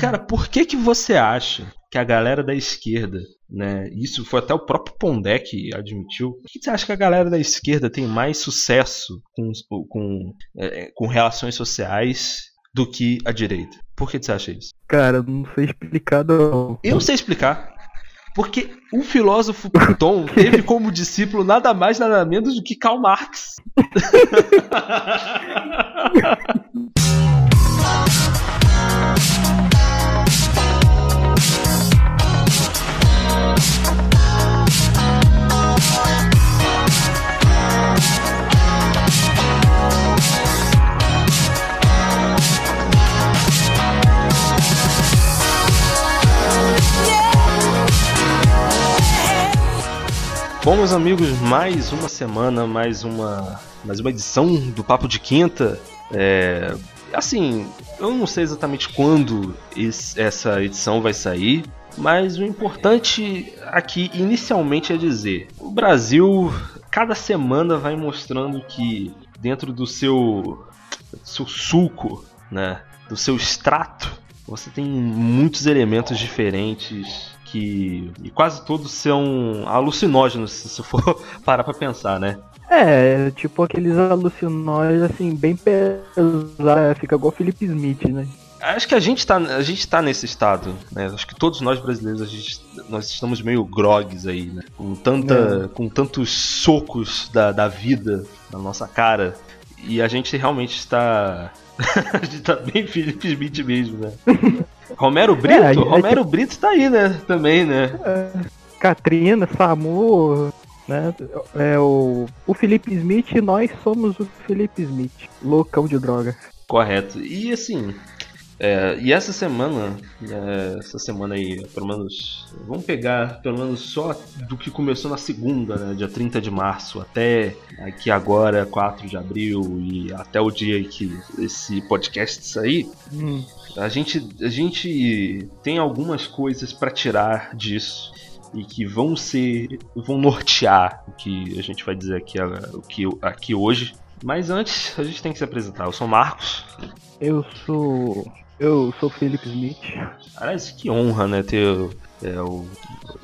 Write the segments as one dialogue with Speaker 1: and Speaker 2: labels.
Speaker 1: Cara, por que que você acha que a galera da esquerda, né? Isso foi até o próprio Pondé que admitiu. Por que você acha que a galera da esquerda tem mais sucesso com, com, é, com relações sociais do que a direita? Por que você acha isso?
Speaker 2: Cara, não sei explicar não.
Speaker 1: Eu sei explicar. Porque o filósofo Proudhon teve como discípulo nada mais nada menos do que Karl Marx. Bom, meus amigos, mais uma semana, mais uma, mais uma edição do Papo de Quinta. É, assim, eu não sei exatamente quando esse, essa edição vai sair, mas o importante aqui inicialmente é dizer: o Brasil, cada semana vai mostrando que dentro do seu, do seu suco, né, do seu extrato, você tem muitos elementos diferentes que e quase todos são alucinógenos, se for parar pra pensar, né?
Speaker 2: É, tipo aqueles alucinógenos assim, bem pesados, fica igual Felipe Smith, né?
Speaker 1: Acho que a gente tá, a gente tá nesse estado, né? Acho que todos nós brasileiros, a gente, nós estamos meio grogues aí, né? Com, tanta, é. com tantos socos da, da vida na nossa cara. E a gente realmente está. a gente tá bem Felipe Smith mesmo, né? Romero Brito? É, Romero gente... Brito tá aí, né? Também, né? É,
Speaker 2: Katrina, Samu, né? É, o, o Felipe Smith, nós somos o Felipe Smith, loucão de droga.
Speaker 1: Correto. E assim, é, e essa semana, é, essa semana aí, pelo menos, vamos pegar pelo menos só do que começou na segunda, né, dia 30 de março, até aqui agora, 4 de abril, e até o dia que esse podcast sair, hum. a, gente, a gente tem algumas coisas para tirar disso e que vão ser, vão nortear o que a gente vai dizer aqui, o que, aqui hoje. Mas antes, a gente tem que se apresentar. Eu sou Marcos.
Speaker 2: Eu sou eu sou o Felipe Smith.
Speaker 1: Aliás, que honra, né, ter é, o,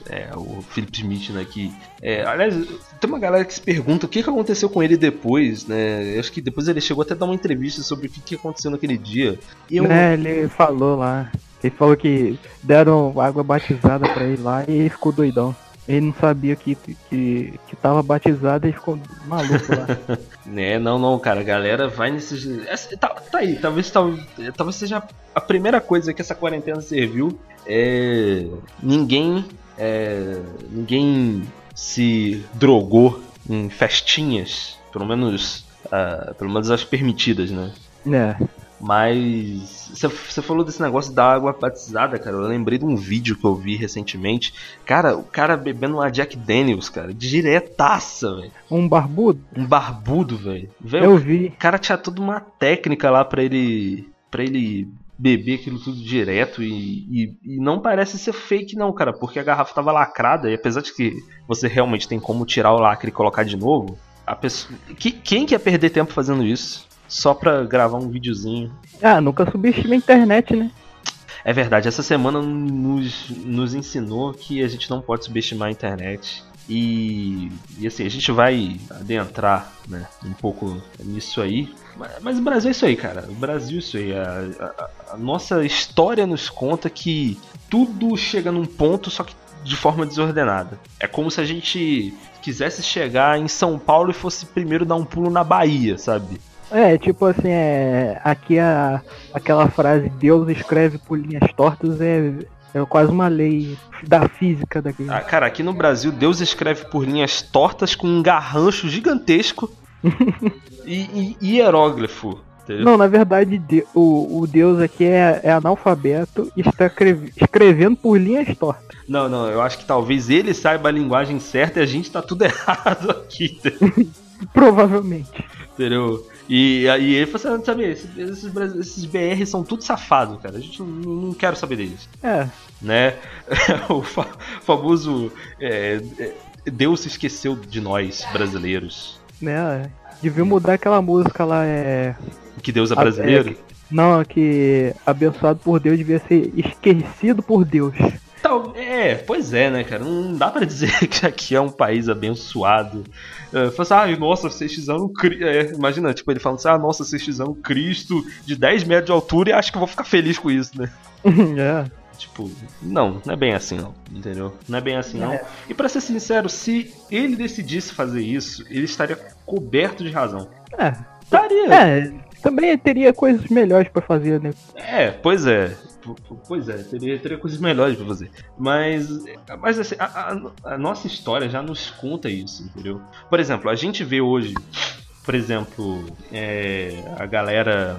Speaker 1: é, o Philip Smith né, aqui. É, aliás, tem uma galera que se pergunta o que, que aconteceu com ele depois, né? Acho que depois ele chegou até a dar uma entrevista sobre o que, que aconteceu naquele dia.
Speaker 2: E eu... É, ele falou lá. Ele falou que deram água batizada pra ele lá e ficou doidão. Ele não sabia que, que, que tava batizado e ficou maluco lá.
Speaker 1: né, não, não, cara, a galera vai nesses. Essa, tá, tá, aí, talvez, talvez, talvez seja a primeira coisa que essa quarentena serviu. É. Ninguém. É, ninguém se drogou em festinhas. Pelo menos. Uh, pelo menos as permitidas, né?
Speaker 2: É.
Speaker 1: Mas você falou desse negócio da água batizada, cara. Eu lembrei de um vídeo que eu vi recentemente. Cara, o cara bebendo uma Jack Daniels, cara, diretaça, velho.
Speaker 2: Um barbudo?
Speaker 1: Um barbudo, velho.
Speaker 2: Eu vi.
Speaker 1: O cara tinha toda uma técnica lá para ele para ele beber aquilo tudo direto e, e, e, não parece ser fake não, cara, porque a garrafa tava lacrada e apesar de que você realmente tem como tirar o lacre e colocar de novo, a pessoa, que, quem quer perder tempo fazendo isso? Só pra gravar um videozinho.
Speaker 2: Ah, nunca subestima a internet, né?
Speaker 1: É verdade, essa semana nos, nos ensinou que a gente não pode subestimar a internet. E, e assim, a gente vai adentrar né, um pouco nisso aí. Mas, mas, o Brasil é isso aí, cara. O Brasil é isso aí. A, a, a nossa história nos conta que tudo chega num ponto, só que de forma desordenada. É como se a gente quisesse chegar em São Paulo e fosse primeiro dar um pulo na Bahia, sabe?
Speaker 2: É, tipo assim, é, aqui a, aquela frase Deus escreve por linhas tortas é, é quase uma lei da física daqui.
Speaker 1: Ah, cara, aqui no Brasil Deus escreve por linhas tortas com um garrancho gigantesco e, e, hieróglifo.
Speaker 2: Entendeu? Não, na verdade o, o Deus aqui é, é analfabeto e está escrevendo por linhas tortas.
Speaker 1: Não, não, eu acho que talvez ele saiba a linguagem certa e a gente tá tudo errado aqui.
Speaker 2: Provavelmente.
Speaker 1: Entendeu? E aí ele falou assim, sabe, esses, esses, BR são tudo safados, cara. A gente não, não quer saber deles.
Speaker 2: É.
Speaker 1: Né? o fa famoso é, é, Deus se esqueceu de nós, brasileiros.
Speaker 2: Né? Devia mudar aquela música lá, é.
Speaker 1: Que Deus é brasileiro?
Speaker 2: Não, que abençoado por Deus devia ser esquecido por Deus.
Speaker 1: Tal, é, pois é, né, cara? Não dá pra dizer que aqui é um país abençoado. Fala assim, ah, nossa, vocês fizeram. É, imagina, tipo, ele falando assim, ah, nossa, vocês fizeram Cristo de 10 metros de altura e acho que eu vou ficar feliz com isso, né?
Speaker 2: é.
Speaker 1: Tipo, não, não é bem assim não, entendeu? Não é bem assim não.
Speaker 2: É.
Speaker 1: E para ser sincero, se ele decidisse fazer isso, ele estaria coberto de razão.
Speaker 2: É.
Speaker 1: Estaria.
Speaker 2: É, também teria coisas melhores pra fazer, né?
Speaker 1: É, pois é. Pois é, teria, teria coisas melhores pra fazer. Mas, mas assim, a, a- a nossa história já nos conta isso, entendeu? Por exemplo, a gente vê hoje, por exemplo, é, a galera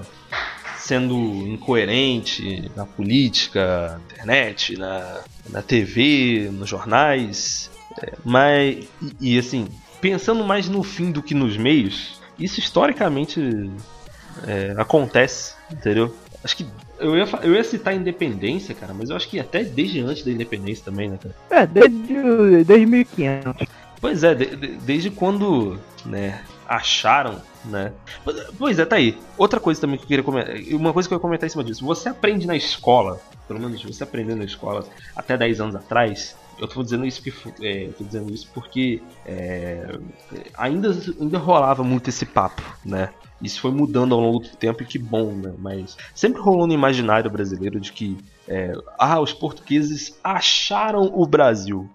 Speaker 1: sendo incoerente na política, na internet, na, na TV, nos jornais. é, mas, e, e, assim, pensando mais no fim do que nos meios, isso historicamente é, acontece, entendeu? Acho que eu ia, eu ia citar a independência, cara, mas eu acho que até desde antes da independência também, né, cara?
Speaker 2: É, desde, desde 1500.
Speaker 1: Pois é, de- de- desde quando, né, acharam, né? Pois é, tá aí. Outra coisa também que eu queria comentar, uma coisa que eu ia comentar em cima disso. Você aprende na escola, pelo menos você aprendeu na escola até 10 anos atrás. Eu tô dizendo isso porque, é, dizendo isso porque é, ainda, ainda rolava muito esse papo, né? Isso foi mudando ao longo do tempo e que bom, né? Mas sempre rolou no imaginário brasileiro de que é, ah, os portugueses acharam o Brasil.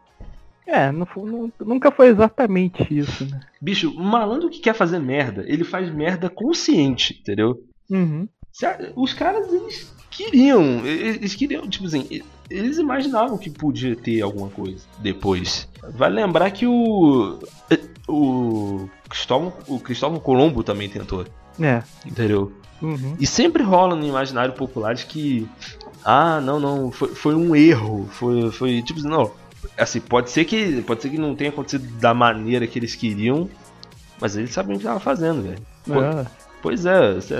Speaker 2: É, não, nu- nunca foi exatamente isso, né?
Speaker 1: Bicho, malandro que quer fazer merda, ele faz merda consciente, entendeu?
Speaker 2: Uhum.
Speaker 1: Os caras, eles queriam, eles queriam, tipo assim, eles imaginavam que podia ter alguma coisa depois. Vale lembrar que o. O Cristóvão, o Cristóvão Colombo também tentou,
Speaker 2: É.
Speaker 1: entendeu?
Speaker 2: Uhum.
Speaker 1: E sempre rola no imaginário popular de que. Ah, não, não, foi, foi um erro. Foi, foi tipo assim, não. Assim, pode ser que. Pode ser que não tenha acontecido da maneira que eles queriam. Mas eles sabiam o que estavam fazendo, velho.
Speaker 2: É.
Speaker 1: Pois é, cê-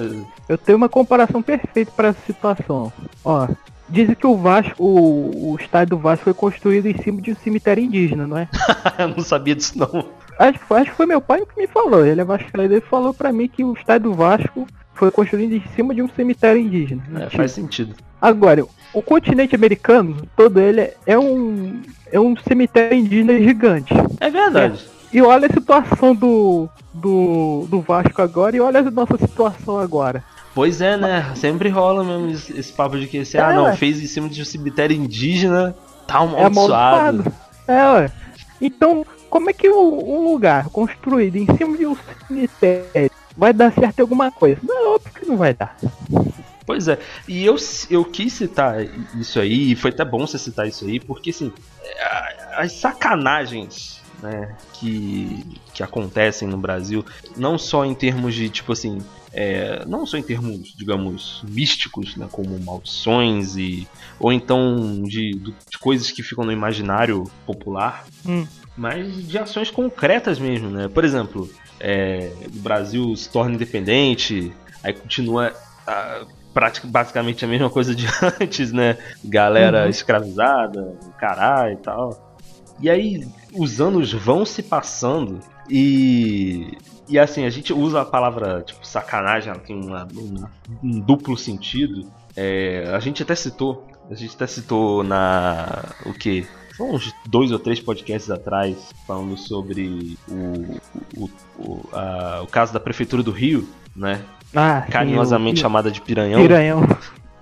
Speaker 2: Eu tenho uma comparação perfeita para essa situação. Ó, dizem que o Vasco, o, o estádio do Vasco foi construído em cima de um cemitério indígena, não é?
Speaker 1: eu não sabia disso não.
Speaker 2: Acho, que foi- acho que foi meu pai que me falou. Ele é vascaíno, ele falou pra mim que o estádio do Vasco foi construído em cima de um cemitério indígena.
Speaker 1: É, faz sentido.
Speaker 2: Agora, o continente americano, todo ele é um é um cemitério indígena gigante.
Speaker 1: É verdade.
Speaker 2: E olha a situação do, do, do Vasco agora e olha a nossa situação agora.
Speaker 1: Pois é, né? Sempre rola mesmo esse, esse papo de que esse, ah
Speaker 2: É,
Speaker 1: não,
Speaker 2: ué.
Speaker 1: fez em cima de um cemitério indígena, tá
Speaker 2: É
Speaker 1: amaldiçoado.
Speaker 2: amaldiçoado. É, ué. Então, como é que um, lugar construído em cima de um cemitério vai dar certo em alguma coisa? Não, é óbvio que não vai dar.
Speaker 1: Pois é, e eu, eu quis citar isso aí, e foi até bom você citar isso aí, porque assim, a- as sacanagens né, que, que acontecem no Brasil, não só em termos de, tipo assim, é, não só em termos, digamos, místicos, né, como maldições e ou então de, de coisas que ficam no imaginário popular,
Speaker 2: Hum.
Speaker 1: mas de ações concretas mesmo, né? Por exemplo, é, o Brasil se torna independente, aí continua ah, pratica- basicamente a mesma coisa de antes, né? Galera
Speaker 2: Uhum.
Speaker 1: escravizada, caralho e tal. E aí os anos vão se passando e. E assim, a gente usa a palavra tipo sacanagem, ela tem uma- um, um duplo sentido. É, a gente até citou, a gente até citou na. o que? Foi uns dois ou três podcasts atrás falando sobre o, o, o, a- o caso da Prefeitura do Rio, né?
Speaker 2: Ah,
Speaker 1: Carinhosamente
Speaker 2: o-
Speaker 1: chamada de Piranhão.
Speaker 2: Piranhão.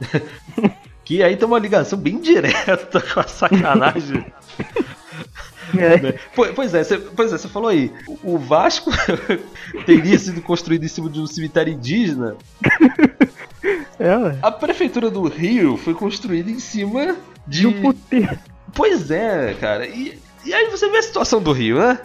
Speaker 1: Que aí tem uma ligação bem direta com a sacanagem.
Speaker 2: É.
Speaker 1: né? Po- Pois é, você, pois é, você falou aí. O Vasco teria sido construído em cima de um cemitério indígena.
Speaker 2: É, ué.
Speaker 1: A prefeitura do Rio foi construída em cima de.
Speaker 2: De um puteiro.
Speaker 1: Pois é, cara. E, e aí você vê a situação do Rio, né?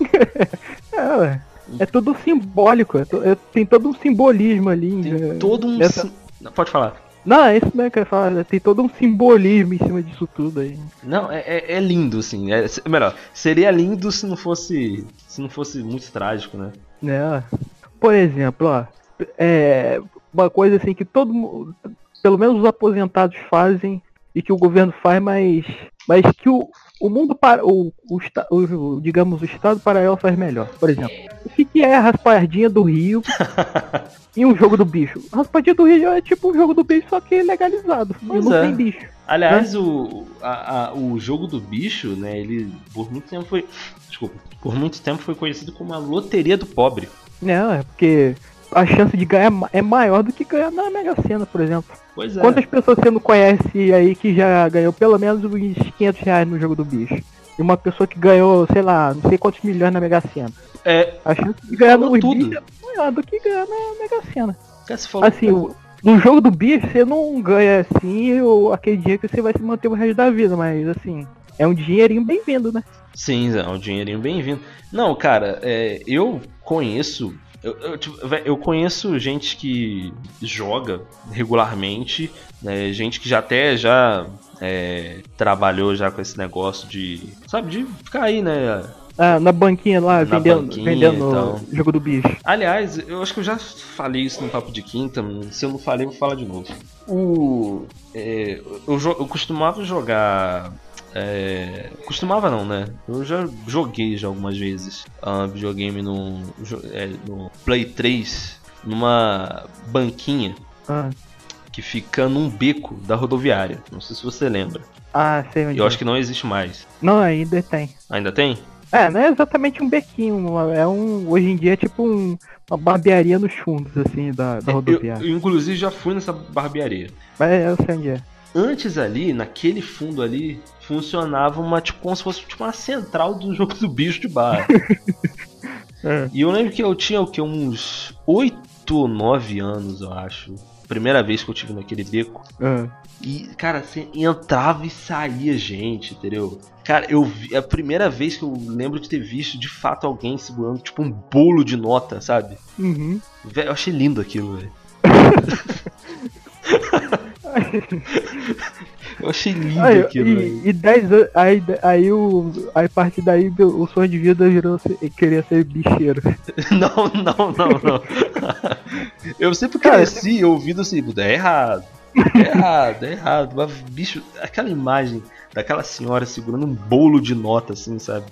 Speaker 2: É, ué. É tudo simbólico, é to- é- tem todo um simbolismo ali.
Speaker 1: Tem
Speaker 2: né?
Speaker 1: todo um.
Speaker 2: Essa-
Speaker 1: sim- Pode falar.
Speaker 2: Não, é isso mesmo que eu falar, né? tem todo um simbolismo em cima disso tudo aí.
Speaker 1: Não, é, é- é lindo, assim. É, melhor, seria lindo se não fosse. Se não fosse muito trágico, né?
Speaker 2: né? Por exemplo, ó, é uma coisa assim que todo mundo, pelo menos os aposentados fazem e que o governo faz, mas, mas que o, o mundo para o, o, o, digamos o estado paralelo faz melhor. Por exemplo, o que, que é a raspadinha do Rio em um jogo do bicho? A raspadinha do Rio é tipo um jogo do bicho só que legalizado. Pois não é. tem bicho.
Speaker 1: Aliás, né? o, a, a, o jogo do bicho, né? Ele por muito tempo foi, desculpa, por muito tempo foi conhecido como a loteria do pobre.
Speaker 2: Não, é porque a chance de ganhar é maior do que ganhar na Mega Sena, por exemplo. Pois é. Quantas pessoas você não conhece aí que já ganhou pelo menos uns 500 reais no jogo do bicho? E uma pessoa que ganhou, sei lá, não sei quantos milhões na Mega Sena.
Speaker 1: É.
Speaker 2: A chance de ganhar no tudo. bicho é maior do que ganhar na Mega Sena. Assim, o, no jogo do bicho você não ganha assim ou aquele dinheiro que você vai se manter o resto da vida, mas assim, é um dinheirinho bem-vindo, né?
Speaker 1: Sim, é um dinheirinho bem-vindo. Não, cara, é, eu conheço eu, eu, tipo, eu, conheço gente que joga regularmente, né, gente que já até já é, trabalhou já com esse negócio de, sabe, de ficar aí, né?
Speaker 2: Ah, na banquinha lá, na vendendo, banquinha, vendendo então. jogo do bicho.
Speaker 1: Aliás, eu acho que eu já falei isso no Papo de Quinta, se eu não falei, eu vou falar de novo. O, é, eu, eu costumava jogar é, costumava não, né? Eu já joguei já algumas vezes uh, videogame no, é, no Play 3 numa banquinha ah. que fica num beco da rodoviária. Não sei se você lembra.
Speaker 2: Ah, sei onde.
Speaker 1: Eu é. acho que não existe mais.
Speaker 2: Não, ainda tem.
Speaker 1: Ainda tem?
Speaker 2: É, não é exatamente um bequinho, é um. Hoje em dia é tipo um, uma barbearia nos fundos, assim, da, da rodoviária.
Speaker 1: Eu, eu, inclusive já fui nessa barbearia.
Speaker 2: Mas eu sei onde é.
Speaker 1: Antes ali, naquele fundo ali, funcionava uma, tipo, como se fosse tipo, uma central do jogo do bicho de bar. é. E eu lembro que eu tinha o que? Uns 8 ou 9 anos, eu acho. Primeira vez que eu tive naquele beco. É. E, cara, você entrava e saía gente, entendeu? Cara, eu vi. É a primeira vez que eu lembro de ter visto de fato alguém segurando, tipo, um bolo de nota, sabe?
Speaker 2: Uhum.
Speaker 1: Eu achei lindo aquilo, velho. Eu achei lindo aí, aquilo.
Speaker 2: E, e 10 anos. Aí, aí, o, aí a partir daí o sonho de vida virou querer ser bicheiro.
Speaker 1: Não, não, não, não. Eu sempre cresci ouvindo assim, é errado. É errado, é errado. Mas, bicho, aquela imagem daquela senhora segurando um bolo de nota, assim, sabe?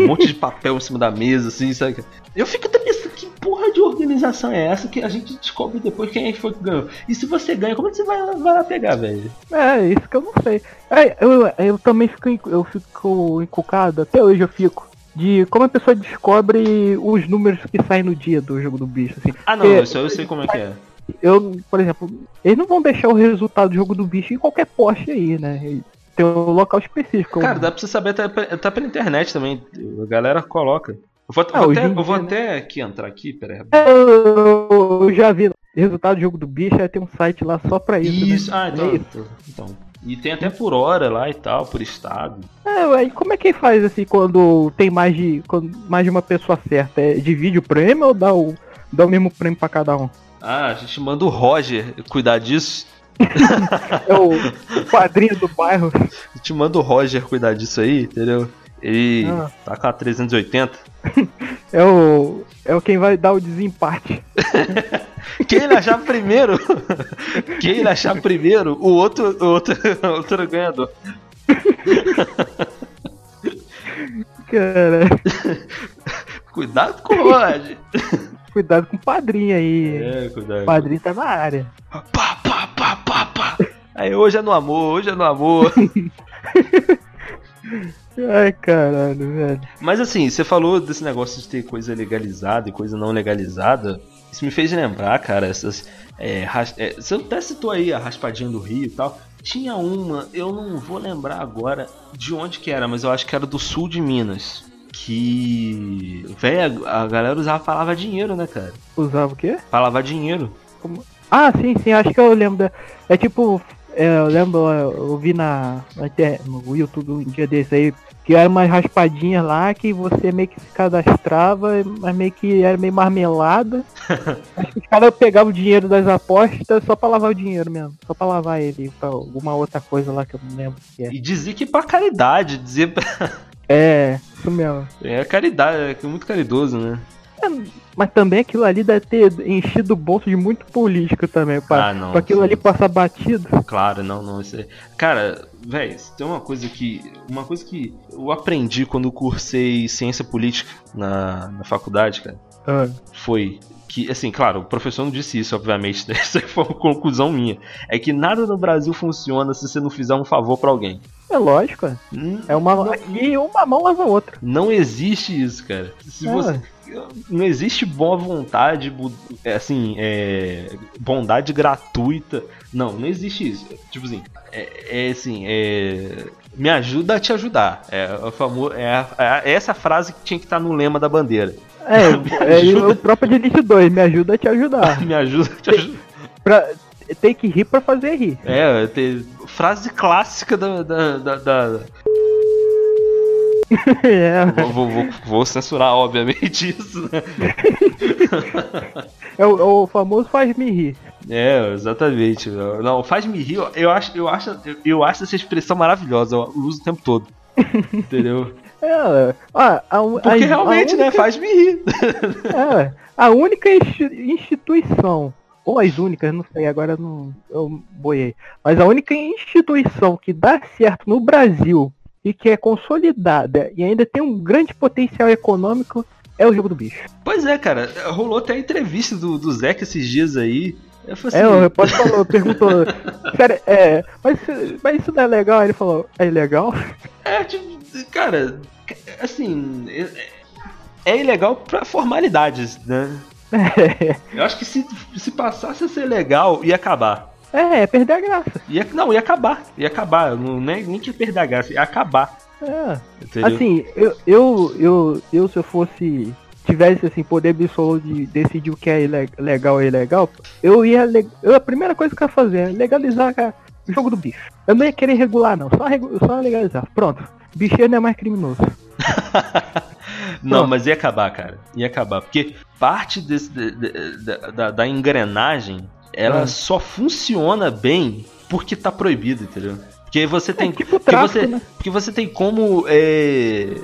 Speaker 1: Um monte de papel em cima da mesa, assim, sabe? Eu fico até pensando, que porra de organização é essa que a gente descobre depois quem é foi que ganhou? E se você ganha, como é que você vai, vai lá pegar, velho?
Speaker 2: É, isso que eu não sei. É, eu, eu também fico, eu fico encucado, até hoje eu fico de como a pessoa descobre os números que saem no dia do jogo do bicho. Assim.
Speaker 1: Ah, não, isso eu sei como é que é.
Speaker 2: Eu, por exemplo, eles não vão deixar o resultado do jogo do bicho em qualquer poste aí, né? Tem um local específico.
Speaker 1: Cara, dá pra você saber até, até pela internet também. A galera coloca. Eu vou, ah, vou até, eu vou né? até aqui entrar aqui, peraí.
Speaker 2: É, eu, eu já vi. Resultado do jogo do bicho, é tem um site lá só pra isso.
Speaker 1: Né? Isso, né? ah, então, é isso. então. E tem até por hora lá e tal, por estado.
Speaker 2: É, aí como é que faz assim quando tem mais de, quando mais de uma pessoa certa? É, divide o prêmio ou dá o, dá o mesmo prêmio pra cada um?
Speaker 1: Ah, a gente manda o Roger cuidar disso.
Speaker 2: é o padrinho do bairro.
Speaker 1: A gente manda o Roger cuidar disso aí, entendeu? Ele ah. tá com a 380.
Speaker 2: É o. É o quem vai dar o desempate.
Speaker 1: quem ele achar primeiro. quem ele achar primeiro, o outro, o outro, o outro ganhador.
Speaker 2: Cara.
Speaker 1: Cuidado com o Rod.
Speaker 2: Cuidado com o padrinho aí.
Speaker 1: É, cuidado.
Speaker 2: O padrinho tá na área.
Speaker 1: Pá, pá. Aí hoje é no amor, hoje é no amor.
Speaker 2: Ai, caralho, velho.
Speaker 1: Mas assim, você falou desse negócio de ter coisa legalizada e coisa não legalizada. Isso me fez lembrar, cara, essas. É, é, você até citou aí a raspadinha do Rio e tal. Tinha uma, eu não vou lembrar agora de onde que era, mas eu acho que era do sul de Minas. Que. Velho, a galera usava falava dinheiro, né, cara?
Speaker 2: Usava o quê?
Speaker 1: Falava dinheiro.
Speaker 2: Como? Ah, sim, sim, acho que eu lembro. Da... É tipo é, eu lembro, eu vi na, no YouTube um dia desse aí, que era umas raspadinhas lá que você meio que se cadastrava, mas meio que era meio marmelada. Acho que os caras pegavam o dinheiro das apostas só pra lavar o dinheiro mesmo. Só pra lavar ele pra alguma outra coisa lá que eu não lembro o que é.
Speaker 1: E dizia que pra caridade, dizia
Speaker 2: É, isso mesmo.
Speaker 1: É caridade, é muito caridoso, né?
Speaker 2: Mas também aquilo ali deve ter enchido o bolso de muito político também, pra,
Speaker 1: Ah, não,
Speaker 2: pra aquilo
Speaker 1: sim.
Speaker 2: ali passar batido.
Speaker 1: Claro, não, não. Isso é... Cara, velho, tem uma coisa que. Uma coisa que eu aprendi quando eu cursei ciência política na, na faculdade, cara,
Speaker 2: Ah,
Speaker 1: foi que, assim, claro, o professor não disse isso, obviamente, né? Isso foi uma conclusão minha. É que nada no Brasil funciona se você não fizer um favor pra alguém.
Speaker 2: é lógico, é.
Speaker 1: Hum,
Speaker 2: É uma. E uma mão lava a outra.
Speaker 1: Não existe isso, cara. Se
Speaker 2: É.
Speaker 1: você. Não existe boa vontade, é, assim, é, bondade gratuita. Não, não existe isso. Tipo assim, é, é assim, é, me ajuda a te ajudar. É, o famo- é, a- é essa frase que tinha que estar no lema da bandeira.
Speaker 2: É, é o próprio de Elite 2, me ajuda a te ajudar.
Speaker 1: Me ajuda a te ajudar.
Speaker 2: Pra, tem que rir pra fazer rir.
Speaker 1: É, tem, frase clássica da. da, da- da-
Speaker 2: É,
Speaker 1: Vou, vou- vou- vou censurar, obviamente, isso, né?
Speaker 2: é o, é o famoso faz-me rir.
Speaker 1: É, exatamente. Não, faz-me rir. Eu acho, eu, acho, eu acho essa expressão maravilhosa. Eu uso o tempo todo. Entendeu?
Speaker 2: É, ah, a,
Speaker 1: Porque
Speaker 2: a-
Speaker 1: realmente,
Speaker 2: a
Speaker 1: né?
Speaker 2: única-
Speaker 1: Faz-me rir.
Speaker 2: É, a única insti- instituição, ou as únicas, não sei, agora não, eu boiei, mas a única instituição que dá certo no Brasil e que é consolidada e ainda tem um grande potencial econômico é o jogo do bicho.
Speaker 1: Pois é, cara. Rolou até a entrevista do, do Zeca esses dias aí. Eu falei
Speaker 2: É,
Speaker 1: assim,
Speaker 2: o repórter falou, perguntou, sério, é, mas, isso- mas isso não é legal? Aí Ele falou, é ilegal?
Speaker 1: é, tipo, cara, assim. É, é ilegal pra formalidades, né? Eu acho que se, se passasse a ser legal, ia acabar.
Speaker 2: É, é perder a graça.
Speaker 1: Ia, não, ia acabar. Ia acabar. Não, nem, nem que perder a graça, ia acabar.
Speaker 2: É.
Speaker 1: Entendeu?
Speaker 2: Assim, eu, eu, eu, eu se eu fosse. Tivesse assim, poder absoluto de decidir o que é legal e ilegal, eu ia. Eu, a primeira coisa que eu ia fazer é legalizar cara, o jogo do bicho. Eu não ia querer regular, não. Só, regu- só legalizar. Pronto. Bicheiro não é mais criminoso.
Speaker 1: Não,
Speaker 2: Pronto.
Speaker 1: mas ia acabar, cara. Ia acabar. Porque parte desse, de- de- da- da, da engrenagem, ela
Speaker 2: Ah.
Speaker 1: só funciona bem porque tá proibido, entendeu? Porque você tem.
Speaker 2: é tipo
Speaker 1: porque,
Speaker 2: tráfico,
Speaker 1: você,
Speaker 2: né?
Speaker 1: porque você tem como. é,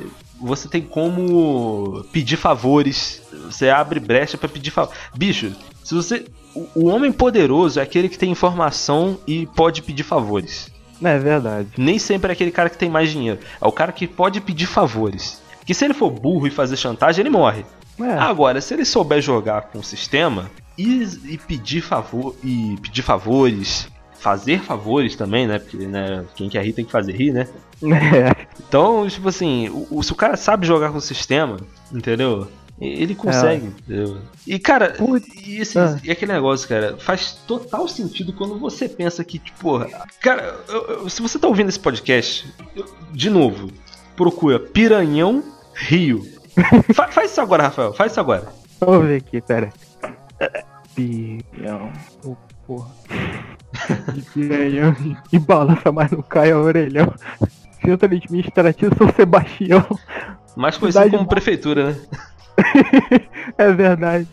Speaker 1: você tem como pedir favores. Você abre brecha pra pedir favor. Bicho, se você. O, o homem poderoso é aquele que tem informação e pode pedir favores.
Speaker 2: É verdade.
Speaker 1: Nem sempre é aquele cara que tem mais dinheiro. É o cara que pode pedir favores. Que se ele for burro e fazer chantagem, ele morre.
Speaker 2: É.
Speaker 1: Agora, se ele souber jogar com o sistema e, e pedir favor e pedir favores, fazer favores também, né? Porque né, quem quer rir tem que fazer rir, né?
Speaker 2: É.
Speaker 1: Então, tipo assim, o, se o cara sabe jogar com o sistema, entendeu? Ele consegue, entendeu? E, cara,
Speaker 2: Putz.
Speaker 1: e, assim,
Speaker 2: Ah.
Speaker 1: e aquele negócio, cara, faz total sentido quando você pensa que, tipo, cara, eu- eu- se você tá ouvindo esse podcast, eu- de novo, procura Piranhão Rio. Fa- faz isso agora, Rafael, faz isso agora.
Speaker 2: Vamos ver aqui, pera. Pião. Ô, porra. E balança, mas não cai a orelhão. Centro Administrativo São Sebastião.
Speaker 1: Mais conhecido
Speaker 2: Cidade
Speaker 1: como prefeitura, né?
Speaker 2: É verdade.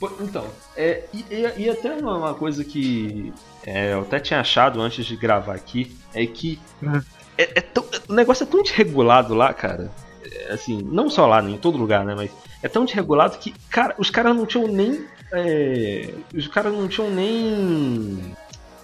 Speaker 1: Pô, Então, é, e, e- e até uma, uma coisa que é, eu até tinha achado antes de gravar aqui é que
Speaker 2: Uhum.
Speaker 1: é, é tão- o negócio é tão desregulado lá, cara. É, assim, não só lá, né, em todo lugar, né? Mas é tão desregulado que, cara, os caras não tinham nem. É, os caras não tinham nem.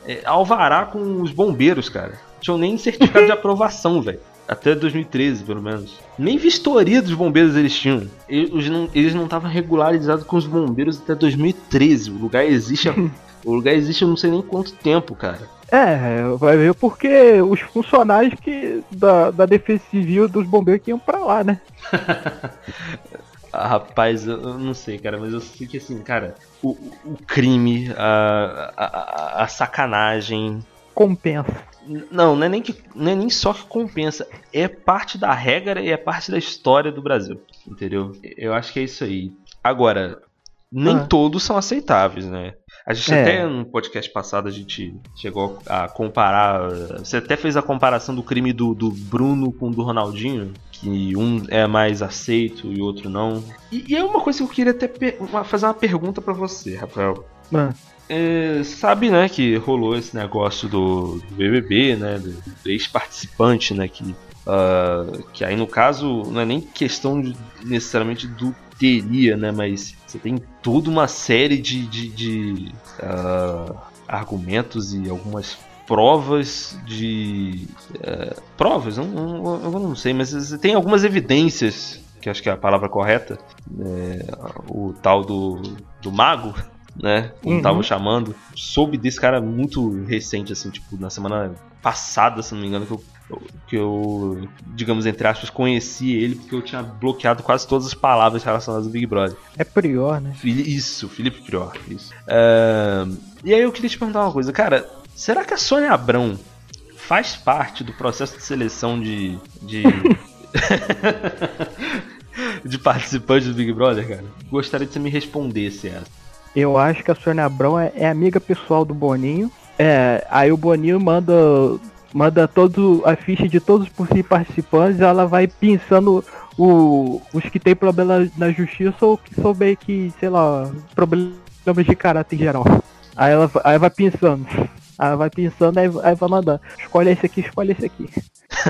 Speaker 1: é, alvará com os bombeiros, cara. Não tinham nem certificado de aprovação, velho. Até 2013, pelo menos. Nem vistoria dos bombeiros eles tinham. Eles não eles não estavam regularizados com os bombeiros até 2013. O lugar existe. o lugar existe eu não sei nem quanto tempo, cara.
Speaker 2: É, vai ver porque os funcionários que da, da Defesa Civil dos bombeiros que iam pra lá, né?
Speaker 1: Ah, rapaz, eu, não sei, cara, mas eu sei que assim, cara, o, o- crime, a, a, a- sacanagem.
Speaker 2: Compensa.
Speaker 1: Não, não é, nem que, não é nem só que compensa. É parte da regra e é parte da história do Brasil. Entendeu? Eu acho que é isso aí. Agora, nem
Speaker 2: Ah.
Speaker 1: todos são aceitáveis, né? A gente
Speaker 2: É.
Speaker 1: até no podcast passado a gente chegou a comparar. Você até fez a comparação do crime do, do Bruno com o do Ronaldinho, que um é mais aceito e o outro não. E, e é uma coisa que eu queria até uma- fazer uma pergunta pra você, Rafael.
Speaker 2: Ah,
Speaker 1: É, sabe, né, que rolou esse negócio do, do BBB, né, do, do ex-participante, né, que Uh, que aí no caso não é nem questão de, necessariamente do teria, né? Mas você tem toda uma série de, de, de uh, argumentos e algumas provas de. Uh, provas? Não, não, eu não sei, mas você tem algumas evidências, que acho que é a palavra correta. É, o tal do, do mago, né? Como uhum. tava chamando. Soube desse cara muito recente, assim, tipo, na semana passada, se não me engano, que eu que eu, digamos, entre aspas, conheci ele porque eu tinha bloqueado quase todas as palavras relacionadas ao Big Brother.
Speaker 2: É Prior, né?
Speaker 1: Isso, Felipe Prior. Isso. Uh, e aí eu queria te perguntar uma coisa, cara. Será que a Sônia Abrão faz parte do processo de seleção de. de... de participantes do Big Brother, cara? Gostaria que você me respondesse essa.
Speaker 2: Eu acho que a Sônia Abrão é, é amiga pessoal do Boninho. É, aí o Boninho manda manda todo a ficha de todos os participantes, ela vai pensando o, os que tem problema na justiça ou que souber que, sei lá, problemas de caráter em geral. Aí ela, aí vai pensando. Aí ela vai pensando, aí, aí vai mandar. Escolhe esse aqui, escolhe esse aqui.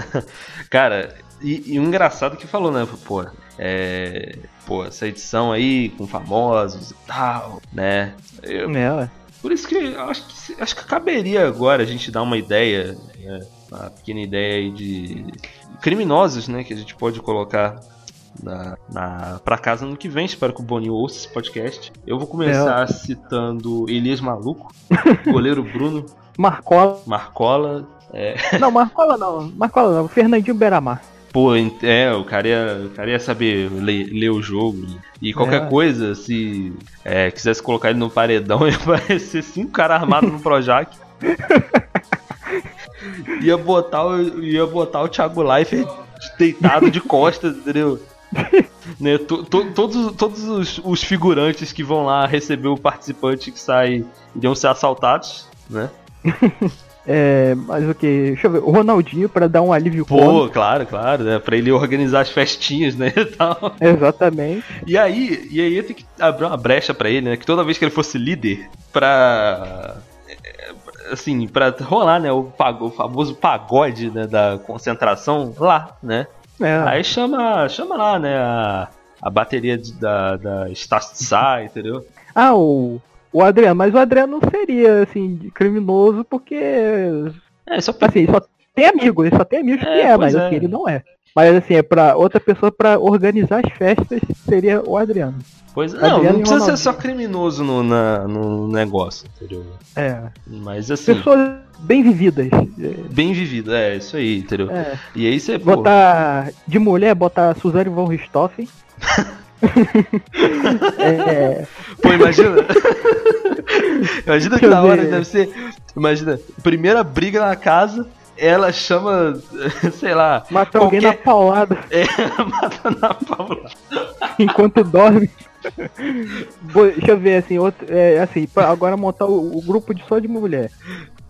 Speaker 1: Cara, e, e o engraçado que falou, né? Pô, é. Pô, essa edição aí com famosos e tal, né? Eu, é, ué. Por isso que acho que acho que caberia agora a gente dar uma ideia, né, uma pequena ideia aí de criminosos, né, que a gente pode colocar na, na para casa no que vem. Espero que o Boninho ouça esse podcast. Eu vou começar é. citando Elias Maluco, goleiro Bruno,
Speaker 2: Marcola,
Speaker 1: Marcola.
Speaker 2: É... Não, Marcola não, Marcola não, Fernandinho Beramar.
Speaker 1: Pô, é, o cara ia, o cara ia saber ler, ler o jogo. E qualquer é. coisa, se é, quisesse colocar ele no paredão, ia aparecer cinco caras armados no Projac. ia, botar o, ia botar o Thiago Leifert deitado de costas, entendeu? né, to, to, todos todos os, os, figurantes que vão lá receber o participante que sai iriam ser assaltados, né?
Speaker 2: É, mas o que? Deixa eu ver. O Ronaldinho para dar um alívio
Speaker 1: Pô, cômico. claro, claro, né? Pra ele organizar as festinhas, né? E tal.
Speaker 2: Exatamente.
Speaker 1: E aí, e aí tem que abrir uma brecha para ele, né? Que toda vez que ele fosse líder, pra. Assim, pra rolar, né? O, o famoso pagode né, da concentração lá, né? É. Aí chama, chama lá, né? A, a bateria de, da, da Stassi, entendeu?
Speaker 2: Ah, o o Adriano, mas o Adriano não seria, assim, criminoso porque. É, só assim, só tem amigos, ele só tem amigos é, que é, mas é. assim, ele não é. Mas assim, é pra outra pessoa para organizar as festas seria o Adriano.
Speaker 1: Pois não, Adriano não precisa ser só criminoso no, na, no negócio, entendeu?
Speaker 2: É.
Speaker 1: Mas assim.
Speaker 2: Pessoas bem vividas.
Speaker 1: Bem vividas, é, isso aí, entendeu? É. E aí você.
Speaker 2: Botar. Pô... De mulher, botar Suzane von Richthofen.
Speaker 1: é... Pô, imagina. imagina que da hora deve ser. Imagina, primeira briga na casa, ela chama, sei lá.
Speaker 2: Mata qualquer... alguém na paulada.
Speaker 1: É, mata na paulada.
Speaker 2: Enquanto dorme. Deixa eu ver assim, outro, é, assim, agora montar o, o, grupo de só de mulher.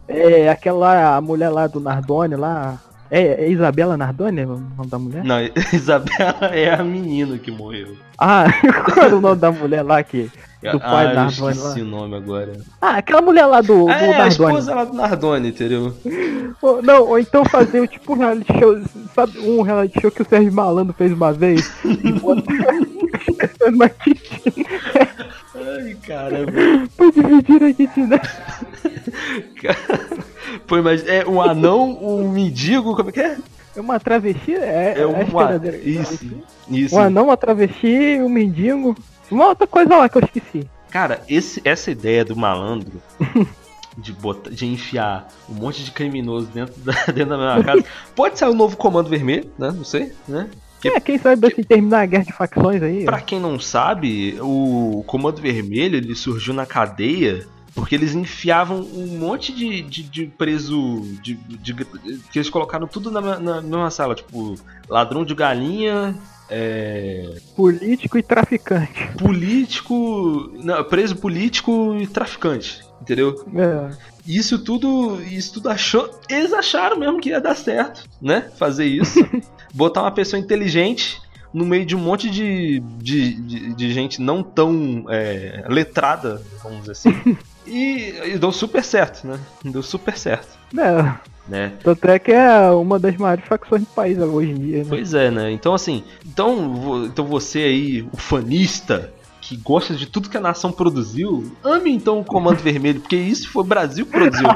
Speaker 2: É aquela a mulher lá do Nardone lá, é, é Isabela Nardoni o nome da mulher?
Speaker 1: Não, Isabela é a menina que morreu.
Speaker 2: Ah, qual era o nome da mulher lá que.
Speaker 1: Do pai ah, do Nardoni. Eu esqueci lá? o nome agora.
Speaker 2: Ah, aquela mulher lá do, do
Speaker 1: é, Nardoni. a esposa lá do Nardoni, entendeu?
Speaker 2: Ou, não, ou então fazer tipo um reality show. Sabe um reality show que o Sérgio Malandro fez uma vez? e botar.
Speaker 1: Ai, caramba.
Speaker 2: Pode dividir a Kitty, né?
Speaker 1: Pô, mas é um anão, um mendigo, como é que é?
Speaker 2: É uma travesti? É,
Speaker 1: é uma... Isso, isso.
Speaker 2: Um anão, uma travesti, um mendigo. Uma outra coisa lá que eu esqueci.
Speaker 1: Cara, esse, essa ideia do malandro de, botar, de enfiar um monte de criminoso dentro da, dentro da mesma casa pode ser o novo Comando Vermelho, né? Não sei, né?
Speaker 2: Que, é, quem sabe que, assim, terminar a guerra de facções aí.
Speaker 1: Pra quem não sabe, o Comando Vermelho ele surgiu na cadeia porque eles enfiavam um monte de, de, de preso. De, de, que eles colocaram tudo na, na mesma sala. Tipo, ladrão de galinha. É...
Speaker 2: Político e traficante.
Speaker 1: Político. Não, preso político e traficante. Entendeu?
Speaker 2: É.
Speaker 1: Isso tudo. Isso tudo achou. Eles acharam mesmo que ia dar certo, né? Fazer isso. Botar uma pessoa inteligente no meio de um monte de, de, de, de gente não tão é, letrada, vamos dizer assim. E, e deu super certo, né? Deu super certo.
Speaker 2: É.
Speaker 1: Né?
Speaker 2: Tanto é que é uma das maiores facções do país hoje em dia, né?
Speaker 1: Pois é, né? Então assim, então, então você aí, o fanista, que gosta de tudo que a nação produziu, ame então o Comando Vermelho, porque isso foi o Brasil que produziu.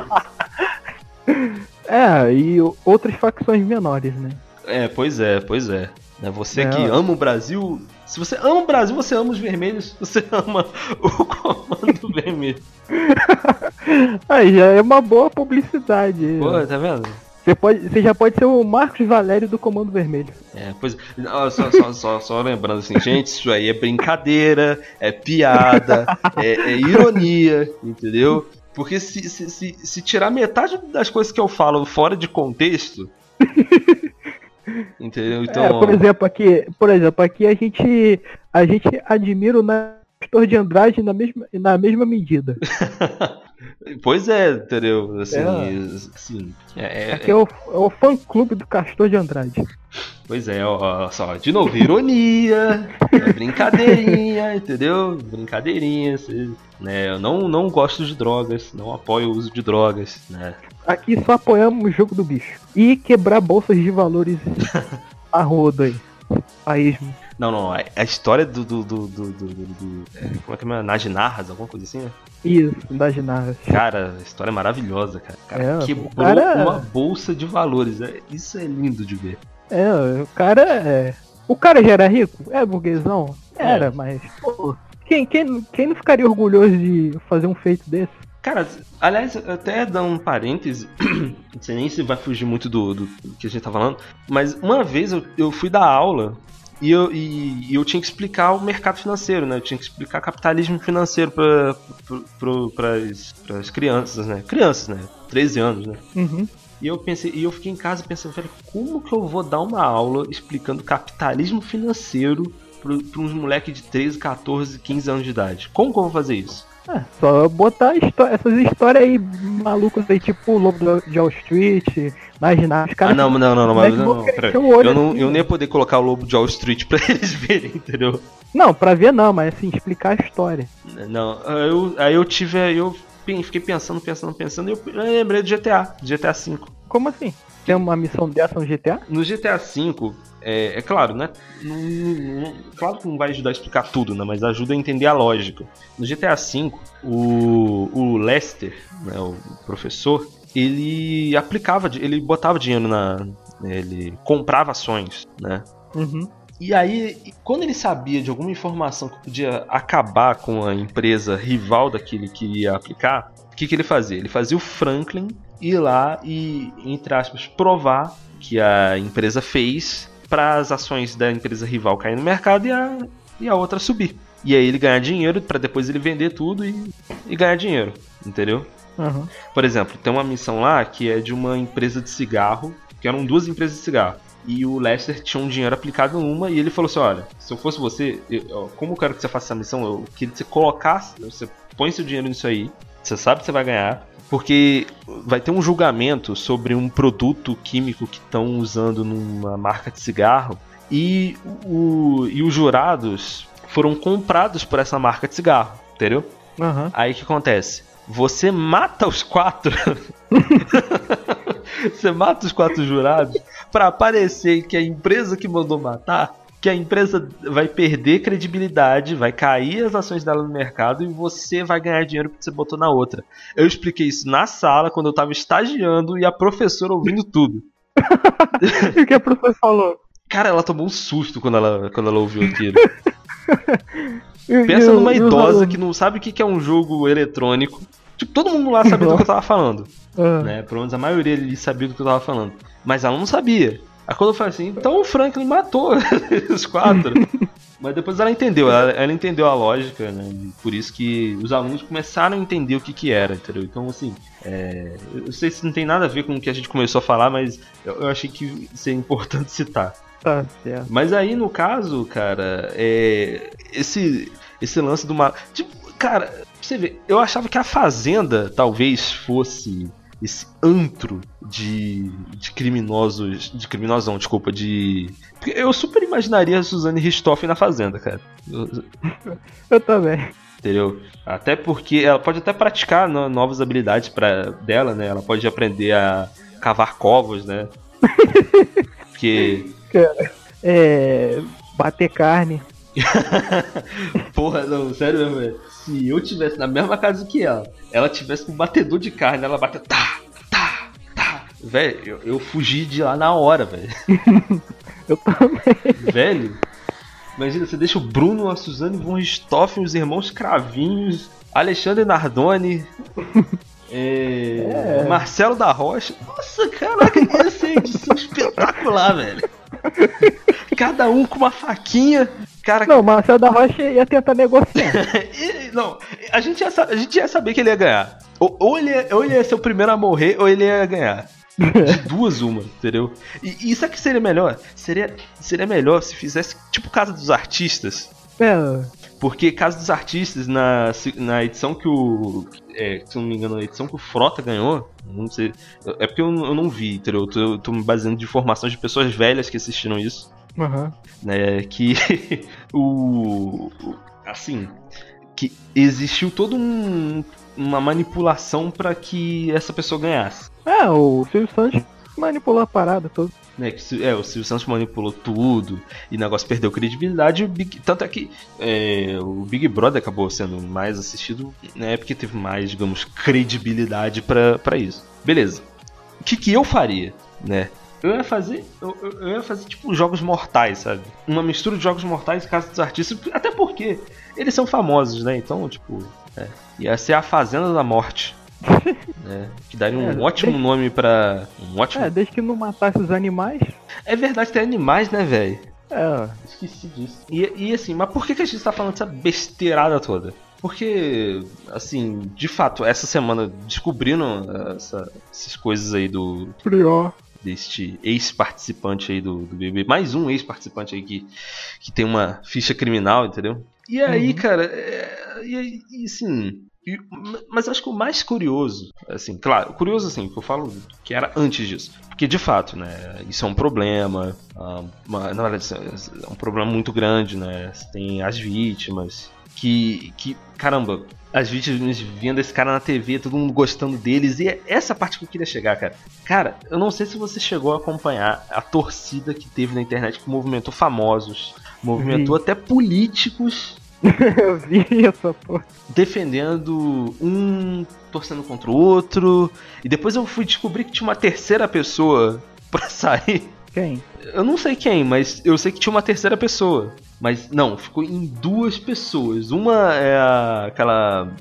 Speaker 2: é, e outras facções menores, né?
Speaker 1: É, pois é, pois é. Né, você é. que ama o Brasil. Se você ama o Brasil, você ama os vermelhos, você ama o comando vermelho.
Speaker 2: Aí já é uma boa publicidade.
Speaker 1: Pô, tá vendo?
Speaker 2: Você, pode, você já pode ser o Marcos Valério do Comando Vermelho.
Speaker 1: É, pois. Só, só, só, só lembrando assim, gente, isso aí é brincadeira, é piada, é, é ironia, entendeu? Porque se, se, se, se, tirar metade das coisas que eu falo fora de contexto. Entendeu? Então. É,
Speaker 2: por exemplo, aqui, por exemplo, aqui a gente, a gente admira o Nestor de Andrade na mesma, na mesma medida.
Speaker 1: Pois é, entendeu? Assim, é.
Speaker 2: assim é, é, Aqui é o, é o fã clube do Castor de Andrade.
Speaker 1: Pois é, ó, só, de novo, ironia, é brincadeirinha, entendeu? Brincadeirinha, né? Eu não, não gosto de drogas, não apoio o uso de drogas, né?
Speaker 2: Aqui só apoiamos o jogo do bicho. E quebrar bolsas de valores a rodo aí. País.
Speaker 1: Não, não, a história do. do, do, do, do, do é, como é que é? Najinarras, alguma coisa assim, né?
Speaker 2: Isso, Najinarras.
Speaker 1: Cara, a história é maravilhosa, cara. cara é, quebrou cara... uma bolsa de valores. É, isso é lindo de ver.
Speaker 2: É, o cara é. O cara já era rico? É burguesão? Era, é. mas. Pô, quem, quem, quem não ficaria orgulhoso de fazer um feito desse?
Speaker 1: Cara, aliás, até dar um parêntese, não sei nem se vai fugir muito do, do, que a gente tá falando, mas uma vez eu, eu fui dar aula e eu, e, e eu tinha que explicar o mercado financeiro, né? Eu tinha que explicar capitalismo financeiro para pra, as crianças, né? Crianças, né? 13 anos, né?
Speaker 2: Uhum.
Speaker 1: E eu pensei, e eu fiquei em casa pensando, velho, como que eu vou dar uma aula explicando capitalismo financeiro para uns moleques de 13, 14, 15 anos de idade? Como que eu vou fazer isso?
Speaker 2: É, só botar essas histórias aí malucas aí, tipo o Lobo de Wall Street, imaginar os caras.
Speaker 1: Ah, não, não, não, não, mas não, não, eu, não, assim. eu nem ia poder colocar o Lobo de Wall Street pra eles verem, entendeu?
Speaker 2: Não, pra ver não, mas assim, explicar a história.
Speaker 1: Não, eu, aí eu tive. Eu fiquei pensando, pensando, pensando, e eu lembrei do GTA, GTA V.
Speaker 2: Como assim? Tem uma missão dessa no GTA?
Speaker 1: No GTA V, é, é claro, né? Não, não, claro que não vai ajudar a explicar tudo, né? Mas ajuda a entender a lógica. No GTA V, o, o Lester, né, o professor, ele aplicava, ele botava dinheiro na. Ele comprava ações, né?
Speaker 2: Uhum.
Speaker 1: E aí, quando ele sabia de alguma informação que podia acabar com a empresa rival daquele que ia aplicar, o que, que ele fazia? Ele fazia o Franklin ir lá e, entre aspas, provar que a empresa fez para as ações da empresa rival cair no mercado e a, e a outra subir. E aí ele ganhar dinheiro para depois ele vender tudo e, e ganhar dinheiro, entendeu?
Speaker 2: Uhum.
Speaker 1: Por exemplo, tem uma missão lá que é de uma empresa de cigarro, que eram duas empresas de cigarro. E o Lester tinha um dinheiro aplicado numa e ele falou assim: Olha, se eu fosse você, eu, como eu quero que você faça essa missão, eu queria que você colocasse, você põe seu dinheiro nisso aí, você sabe que você vai ganhar, porque vai ter um julgamento sobre um produto químico que estão usando numa marca de cigarro e, o, e os jurados foram comprados por essa marca de cigarro, entendeu?
Speaker 2: Uhum.
Speaker 1: Aí o que acontece? Você mata os quatro. Você mata os quatro jurados para aparecer que a empresa que mandou matar que a empresa vai perder credibilidade, vai cair as ações dela no mercado e você vai ganhar dinheiro porque você botou na outra. Eu expliquei isso na sala quando eu tava estagiando e a professora ouvindo tudo.
Speaker 2: e o que a professora falou?
Speaker 1: Cara, ela tomou um susto quando ela, quando ela ouviu aquilo. Pensa numa idosa que não sabe o que é um jogo eletrônico. Tipo, todo mundo lá sabia do que eu tava falando. Uhum. Né? Pelo menos a maioria ali sabia do que eu tava falando. Mas ela não sabia. Aí quando eu falei assim, então o Franklin matou os quatro. Mas depois ela entendeu, ela, ela, entendeu a lógica, né? Por isso que os alunos começaram a entender o que que era, entendeu? Então, assim, é, eu sei se não tem nada a ver com o que a gente começou a falar, mas eu, eu achei que é importante citar.
Speaker 2: Tá certo.
Speaker 1: Mas aí, no caso, cara, é, esse, esse lance do... Uma, tipo, cara, você vê, eu achava que a Fazenda talvez fosse esse antro de, de criminosos. De criminosos, não, desculpa, de. Eu super imaginaria a Suzane Ristoff na Fazenda, cara.
Speaker 2: Eu, eu também.
Speaker 1: entendeu? Até porque ela pode até praticar no, novas habilidades para dela, né? Ela pode aprender a cavar covos, né? Porque.
Speaker 2: É. Bater carne.
Speaker 1: Porra, não, sério mesmo, velho. Se eu tivesse na mesma casa que ela, ela tivesse um batedor de carne, ela bateu. Tá, tá, tá. Velho, eu, eu fugi de lá na hora, velho.
Speaker 2: eu também.
Speaker 1: Velho, imagina, você deixa o Bruno, a Suzane von Richthofen, os irmãos Cravinhos, Alexandre Nardoni. É, é. Marcelo da Rocha. Nossa, caraca, ia ser edição espetacular, velho. Cada um com uma faquinha. Cara,
Speaker 2: não, Marcelo da Rocha ia tentar negociar.
Speaker 1: não, a gente, ia, a gente ia saber que ele ia ganhar. Ou, ou, ele ia, ou ele ia ser o primeiro a morrer, ou ele ia ganhar. De duas uma, entendeu? E, e isso aqui seria melhor? Seria, seria melhor se fizesse tipo Casa dos Artistas.
Speaker 2: É.
Speaker 1: Porque Casa dos Artistas, na, na edição que o. É, se não me engano, na edição que o Frota ganhou, não sei. É porque eu, eu não vi, entendeu? Eu tô, eu tô me baseando de informações de pessoas velhas que assistiram isso.
Speaker 2: Uhum.
Speaker 1: Né, que o. Assim. Que existiu toda um, uma manipulação para que essa pessoa ganhasse.
Speaker 2: É, o Silvio Santos manipulou a parada toda.
Speaker 1: Né, que, é, o Silvio Santos manipulou tudo e o negócio perdeu credibilidade. Big, tanto é que é, o Big Brother acabou sendo mais assistido, né? Porque teve mais, digamos, credibilidade para isso. Beleza. O que, que eu faria, né? Eu ia fazer. Eu, eu, ia fazer tipo jogos mortais, sabe? Uma mistura de jogos mortais e Casa dos Artistas. Até porque eles são famosos, né? Então, tipo. É, ia ser a Fazenda da Morte. né? Que daria um é, ótimo desde... nome pra. Um ótimo.
Speaker 2: É, desde que não matasse os animais.
Speaker 1: É verdade, tem animais, né, velho?
Speaker 2: É.
Speaker 1: Esqueci disso. E, e assim, mas por que, que a gente tá falando dessa besteirada toda? Porque, assim, de fato, essa semana descobrindo essa, essas coisas aí do.
Speaker 2: Prior
Speaker 1: deste ex-participante aí do, do BBB. Mais um ex-participante aí que, que tem uma ficha criminal, entendeu? E aí, uhum. cara, é, e, e assim. E, mas acho que o mais curioso, assim, claro, curioso assim, que eu falo que era antes disso. Porque de fato, né, isso é um problema, ah, uma, na verdade, é um problema muito grande, né? Tem as vítimas, que, que caramba, as vítimas vendo esse cara na TV, todo mundo gostando deles, e é essa parte que eu queria chegar, cara. Cara, eu não sei se você chegou a acompanhar a torcida que teve na internet que movimentou famosos, movimentou vi. até políticos.
Speaker 2: eu vi essa porra.
Speaker 1: Defendendo um torcendo contra o outro. E depois eu fui descobrir que tinha uma terceira pessoa pra sair.
Speaker 2: Quem?
Speaker 1: Eu não sei quem, mas eu sei que tinha uma terceira pessoa. Mas não, ficou em duas pessoas. Uma é a, aquela.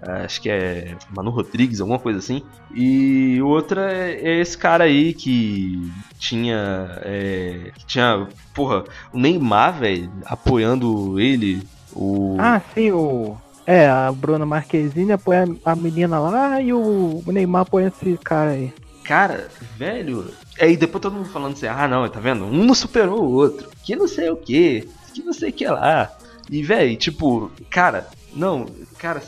Speaker 1: Acho que é Manu Rodrigues, alguma coisa assim. E outra é esse cara aí que tinha. É, que tinha. Porra, o Neymar, velho, apoiando ele. O...
Speaker 2: Ah, sim, o. É, a Bruna Marquezine apoia a menina lá e o Neymar apoia esse cara aí.
Speaker 1: Cara, velho. Aí depois todo mundo falando assim, ah não, tá vendo? Um não superou o outro. Que não sei o que que não sei o que lá. E, velho, tipo, cara, não, cara,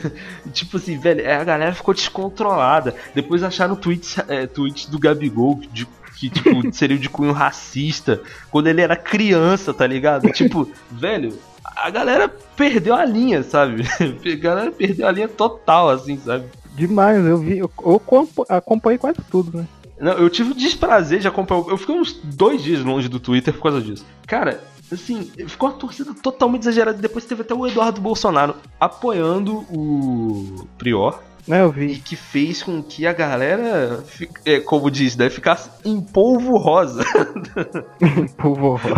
Speaker 1: tipo assim, velho, a galera ficou descontrolada. Depois acharam tweets, é, tweets do Gabigol de, que, tipo, seria de cunho racista quando ele era criança, tá ligado? Tipo, velho, a galera perdeu a linha, sabe? A galera perdeu a linha total, assim, sabe?
Speaker 2: Demais, eu vi, eu, eu acompanhei quase tudo, né?
Speaker 1: Não, eu tive o desprazer de acompanhar. Eu fiquei uns dois dias longe do Twitter por causa disso. Cara, assim, ficou uma torcida totalmente exagerada. Depois teve até o Eduardo Bolsonaro apoiando o Prior.
Speaker 2: É, eu vi.
Speaker 1: E que fez com que a galera, é, como diz, né, ficasse em polvo rosa.
Speaker 2: polvo rosa.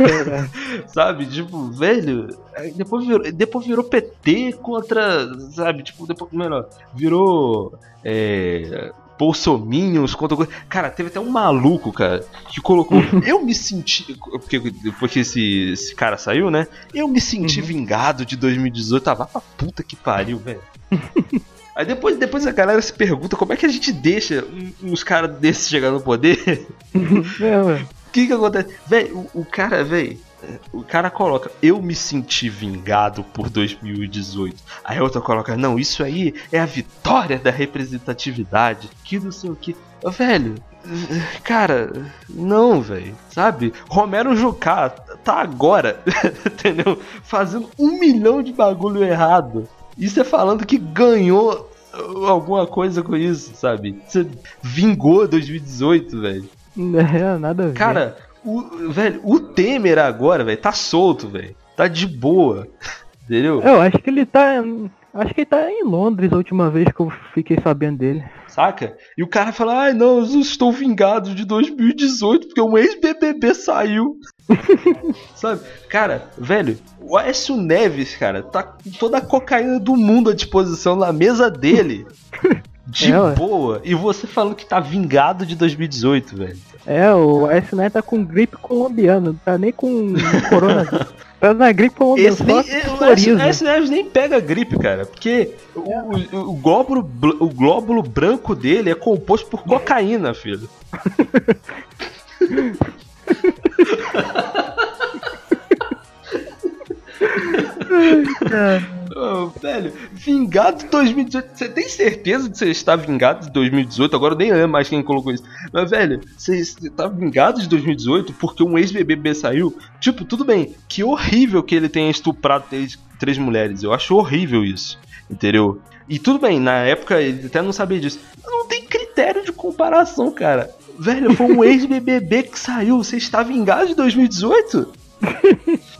Speaker 1: sabe, tipo, velho, depois virou, depois virou PT contra, sabe, tipo, depois, melhor, virou é, bolsominions contra. Cara, teve até um maluco, cara, que colocou. eu me senti. Porque depois que esse, esse cara saiu, né? Eu me senti uhum. vingado de 2018. Tava pra puta que pariu, velho. Aí depois, depois a galera se pergunta como é que a gente deixa uns caras desses chegar no poder. É, o que que acontece? Velho, o, o cara, velho o cara coloca, eu me senti vingado por 2018. Aí a outra coloca, não, isso aí é a vitória da representatividade. Que não sei o que. velho, cara, não, velho, sabe? Romero Jucá tá agora, entendeu? Fazendo um milhão de bagulho errado. Isso é falando que ganhou alguma coisa com isso, sabe? Você vingou 2018, velho.
Speaker 2: É, nada a ver.
Speaker 1: Cara, o, velho, o Temer agora, velho, tá solto, velho. Tá de boa. Entendeu?
Speaker 2: Eu acho que ele tá. Acho que ele tá em Londres a última vez que eu fiquei sabendo dele.
Speaker 1: Saca? E o cara fala, ai não, eu estou vingado de 2018 porque um ex-BBB saiu. Sabe? Cara, velho, o Aécio Neves, cara, tá com toda a cocaína do mundo à disposição na mesa dele. De é, boa. E você falando que tá vingado de 2018, velho.
Speaker 2: É, o Neves tá com gripe colombiana, não tá nem com coronavírus. Tá na gripe colombiana. Esse, nem,
Speaker 1: o nem pega gripe, cara. Porque o, o, o, glóbulo, o glóbulo branco dele é composto por cocaína, filho. oh, velho, vingado 2018. Você tem certeza de você está vingado de 2018? Agora eu nem lembro mais quem colocou isso. Mas, velho, você está vingado de 2018 porque um ex-BBB saiu? Tipo, tudo bem, que horrível que ele tenha estuprado três, três mulheres. Eu acho horrível isso. Entendeu? E tudo bem, na época ele até não sabia disso. Não tem critério de comparação, cara. Velho, foi um ex-BBB que saiu. Você está vingado de 2018?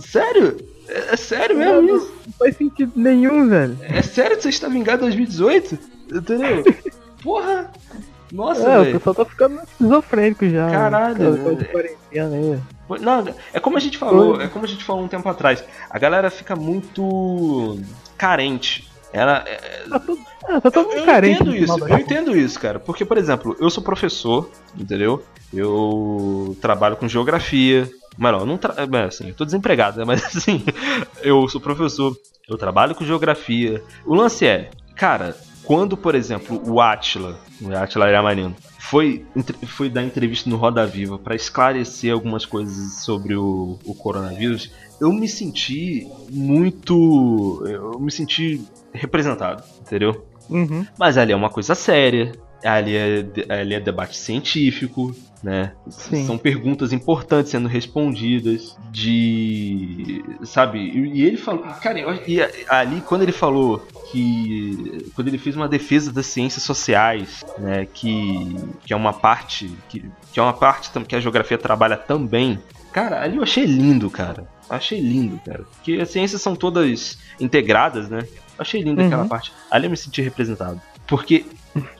Speaker 1: Sério? É, é sério mesmo não, isso?
Speaker 2: Não faz sentido nenhum, velho.
Speaker 1: É sério que você está vingado em 2018? Entendeu? Porra! Nossa,
Speaker 2: é, velho. o pessoal tá ficando esquizofrênico já.
Speaker 1: Caralho. Né? Não, é como a gente falou, é como a gente falou um tempo atrás. A galera fica muito carente. Ela. É...
Speaker 2: Tá todo, é, tá todo eu, eu carente.
Speaker 1: Entendo isso, eu entendo isso, cara. Porque, por exemplo, eu sou professor, entendeu? Eu trabalho com geografia, mas não, eu não tra... assim, eu tô desempregado, né? Mas assim, eu sou professor, eu trabalho com geografia. O lance é, cara, quando, por exemplo, o Atila, o Atila Iramarino, foi, foi dar entrevista no Roda Viva para esclarecer algumas coisas sobre o, o coronavírus, eu me senti muito. Eu me senti representado, entendeu?
Speaker 2: Uhum.
Speaker 1: Mas ali é uma coisa séria, ali é, ali é debate científico, né? Sim. São perguntas importantes sendo respondidas de, sabe? E, ele falou, cara, e ali quando ele falou que quando ele fez uma defesa das ciências sociais, né, que, que é uma parte que, que é uma parte que a geografia trabalha também. Cara, ali eu achei lindo, cara. Achei lindo, cara. Porque as ciências são todas integradas, né? Achei lindo uhum. aquela parte. Ali eu me senti representado. Porque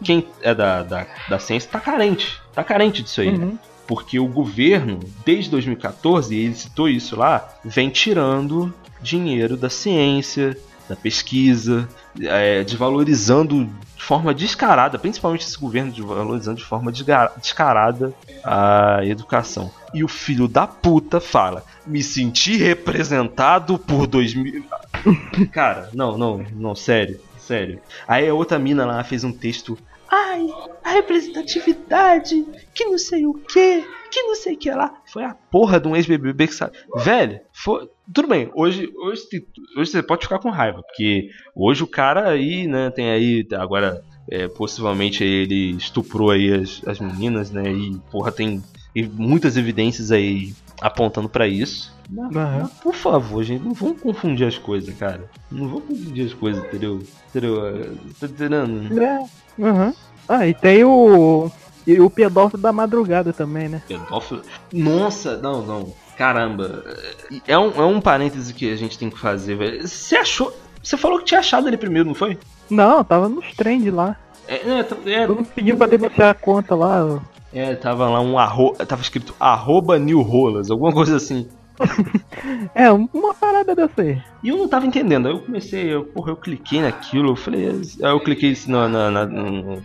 Speaker 1: quem é da, da, da ciência tá carente. Tá carente disso aí. Uhum. Porque o governo, desde 2014, e ele citou isso lá, vem tirando dinheiro da ciência, da pesquisa, é, desvalorizando de forma descarada, principalmente esse governo desvalorizando de forma descarada a educação. E o filho da puta fala: me senti representado por 2000. Cara, não, não, não, sério. Sério. Aí a outra mina lá fez um texto. Ai, a representatividade, que não sei o que, que não sei o que lá. Foi a porra de um ex-BBB que sabe. Velho, foi. Tudo bem, hoje, hoje, hoje você pode ficar com raiva, porque hoje o cara aí, né, tem aí, agora, é, possivelmente ele estuprou aí as, as meninas, né, e porra, tem muitas evidências aí apontando para isso. Mas, mas, por favor, gente, não vamos confundir as coisas, cara. Não vamos confundir as coisas, entendeu? Entendeu? Tá entendendo?
Speaker 2: É. Uhum. Ah, e tem o. E o pedófilo da madrugada também, né?
Speaker 1: Pedófilo. Nossa, não, não. Caramba. É um, é um parêntese que a gente tem que fazer, velho. Você achou. Você falou que tinha achado ele primeiro, não foi?
Speaker 2: Não, tava nos trend lá.
Speaker 1: É, é, é...
Speaker 2: Todo pediu pra denunciar a conta lá.
Speaker 1: É, tava lá um arroba. Tava escrito arroba New Rolas, alguma coisa assim.
Speaker 2: é, uma parada dessa aí.
Speaker 1: E eu não tava entendendo. Aí eu comecei, eu, porra, eu cliquei naquilo, eu falei. Aí eu cliquei no, no, no,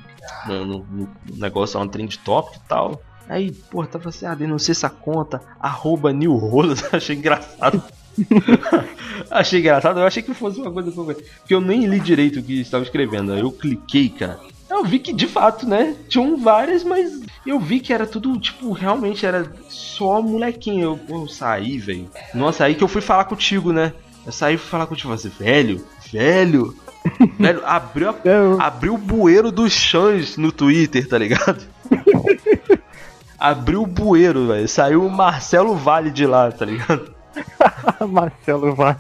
Speaker 1: no, negócio lá no trend topic e tal. Aí, porra, tava assim, ah, denuncia essa conta, arroba New Rolas, achei engraçado. achei engraçado, eu achei que fosse uma coisa porque eu nem li direito o que estava escrevendo. Eu cliquei, cara. Eu vi que de fato, né? Tinham várias, mas eu vi que era tudo, tipo, realmente era só molequinho. Eu, eu saí, velho. Nossa, aí que eu fui falar contigo, né? Eu saí e fui falar contigo, você, velho, velho. velho, abriu, a, abriu o bueiro dos chãs no Twitter, tá ligado? Abriu o bueiro, velho. Saiu o Marcelo Vale de lá, tá ligado?
Speaker 2: Marcelo Vale.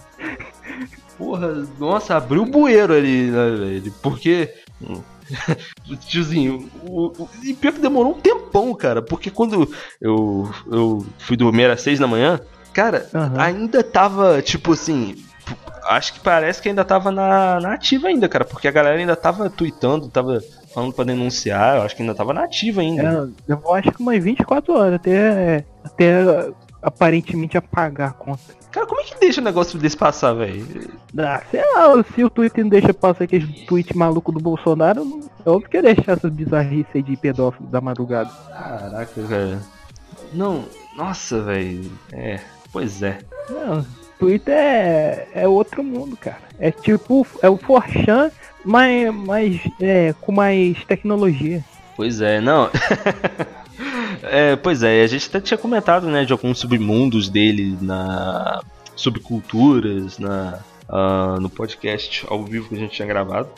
Speaker 1: Porra, nossa, abriu o bueiro ali, né, velho? Porque. Tiozinho, o, o, e pior que demorou um tempão, cara. Porque quando eu, eu fui dormir às seis da manhã, cara, uhum. ainda tava, tipo assim. Acho que parece que ainda tava na, na ativa ainda, cara. Porque a galera ainda tava tweetando, tava falando pra denunciar. Eu acho que ainda tava na ativa ainda.
Speaker 2: É, eu acho que umas 24 horas até, até aparentemente apagar a conta.
Speaker 1: Cara, como é que deixa o negócio desse passar, velho?
Speaker 2: Ah, sei lá, se o Twitter não deixa passar aquele tweet maluco do Bolsonaro, é óbvio que ia deixar essas bizarrices aí de pedófilo da madrugada.
Speaker 1: Caraca, cara. Não, nossa, velho. É, pois é.
Speaker 2: Não, Twitter é, é outro mundo, cara. É tipo, é o Forchan, mas, mas é, com mais tecnologia.
Speaker 1: Pois é, não. É, pois é, a gente até tinha comentado, né, de alguns submundos dele na subculturas, na uh, no podcast ao vivo que a gente tinha gravado.